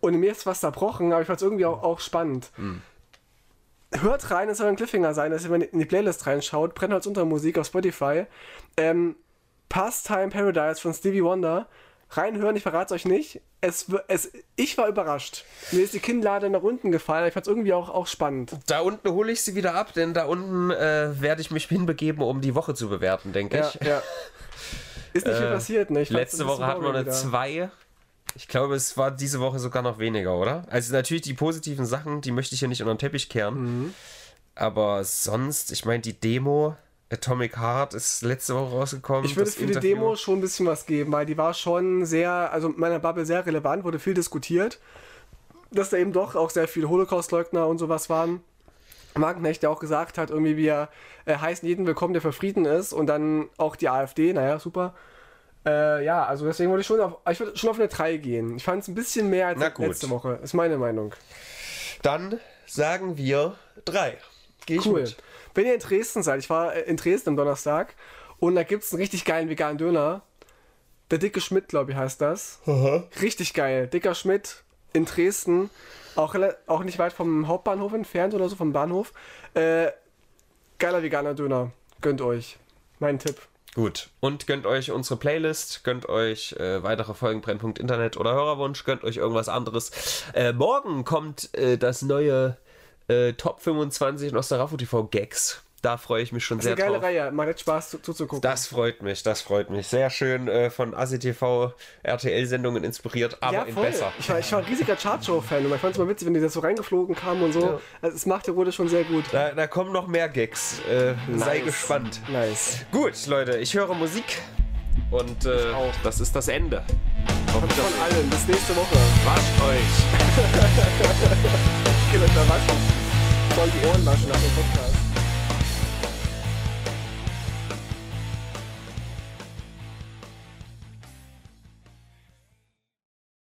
Und mir ist was zerbrochen, aber ich fand es irgendwie auch, auch spannend. Hört rein, es soll ein Cliffhanger sein, dass ihr mal in die Playlist reinschaut. Brennholz unter Musik auf Spotify. Ähm, Pastime Paradise von Stevie Wonder. Reinhören, ich verrate es euch nicht. Es, es, ich war überrascht. Mir ist die Kinnlade nach unten gefallen. Ich fand es irgendwie auch, auch spannend. Da unten hole ich sie wieder ab, denn da unten äh, werde ich mich hinbegeben, um die Woche zu bewerten, denke Ja, ich. ja. Ist nicht viel passiert, ne? Ich Letzte Woche hatten wir eine wieder. 2. Ich glaube, es war diese Woche sogar noch weniger, oder? Also natürlich die positiven Sachen, die möchte ich hier nicht unter den Teppich kehren. Mhm. Aber sonst, ich meine, die Demo Atomic Heart ist letzte Woche rausgekommen. Ich würde für die Interview. Demo schon ein bisschen was geben, weil die war schon sehr, also in meiner Bubble sehr relevant, wurde viel diskutiert, dass da eben doch auch sehr viele Holocaust-Leugner und sowas waren. Wagenknecht, der auch gesagt hat, irgendwie wir äh, heißen jeden willkommen, der für Frieden ist und dann auch die AfD, naja, super. Äh, ja, also deswegen würde ich schon auf, ich würde schon auf eine 3 gehen. Ich fand es ein bisschen mehr als letzte Woche, ist meine Meinung. Dann sagen wir 3. Gehe ich Cool. mit. Wenn ihr in Dresden seid, ich war äh, in Dresden am Donnerstag und da gibt es einen richtig geilen veganen Döner. Der dicke Schmidt, glaube ich, heißt das. Richtig geil. Dicker Schmidt in Dresden. Auch, auch nicht weit vom Hauptbahnhof entfernt oder so, vom Bahnhof. Äh, geiler veganer Döner. Gönnt euch. Mein Tipp. Gut. Und gönnt euch unsere Playlist, gönnt euch äh, weitere Folgen Brennpunkt Internet oder Hörerwunsch, gönnt euch irgendwas anderes. Äh, morgen kommt äh, das neue äh, Top 25 Nosferatu TV Gags. da freue ich mich schon Das ist sehr eine geile drauf. Reihe, macht Spaß zu, zuzugucken. Das freut mich, das freut mich. Sehr schön äh, von ACTV RTL-Sendungen inspiriert, aber in besser. Ich war, ich war ein riesiger Chartshow-Fan und ich fand es mal witzig, wenn die das so reingeflogen kamen und so. Ja. Also, es macht der Rode schon sehr gut. Da, da kommen noch mehr Gags. Äh, Sei Nice. gespannt. Nice. Gut, Leute, ich höre Musik und äh, das ist das Ende. Von Wiedersehen. allen. Bis nächste Woche. Wascht euch! Okay, Leute, waschen. Voll die Ohren waschen nach dem Podcast.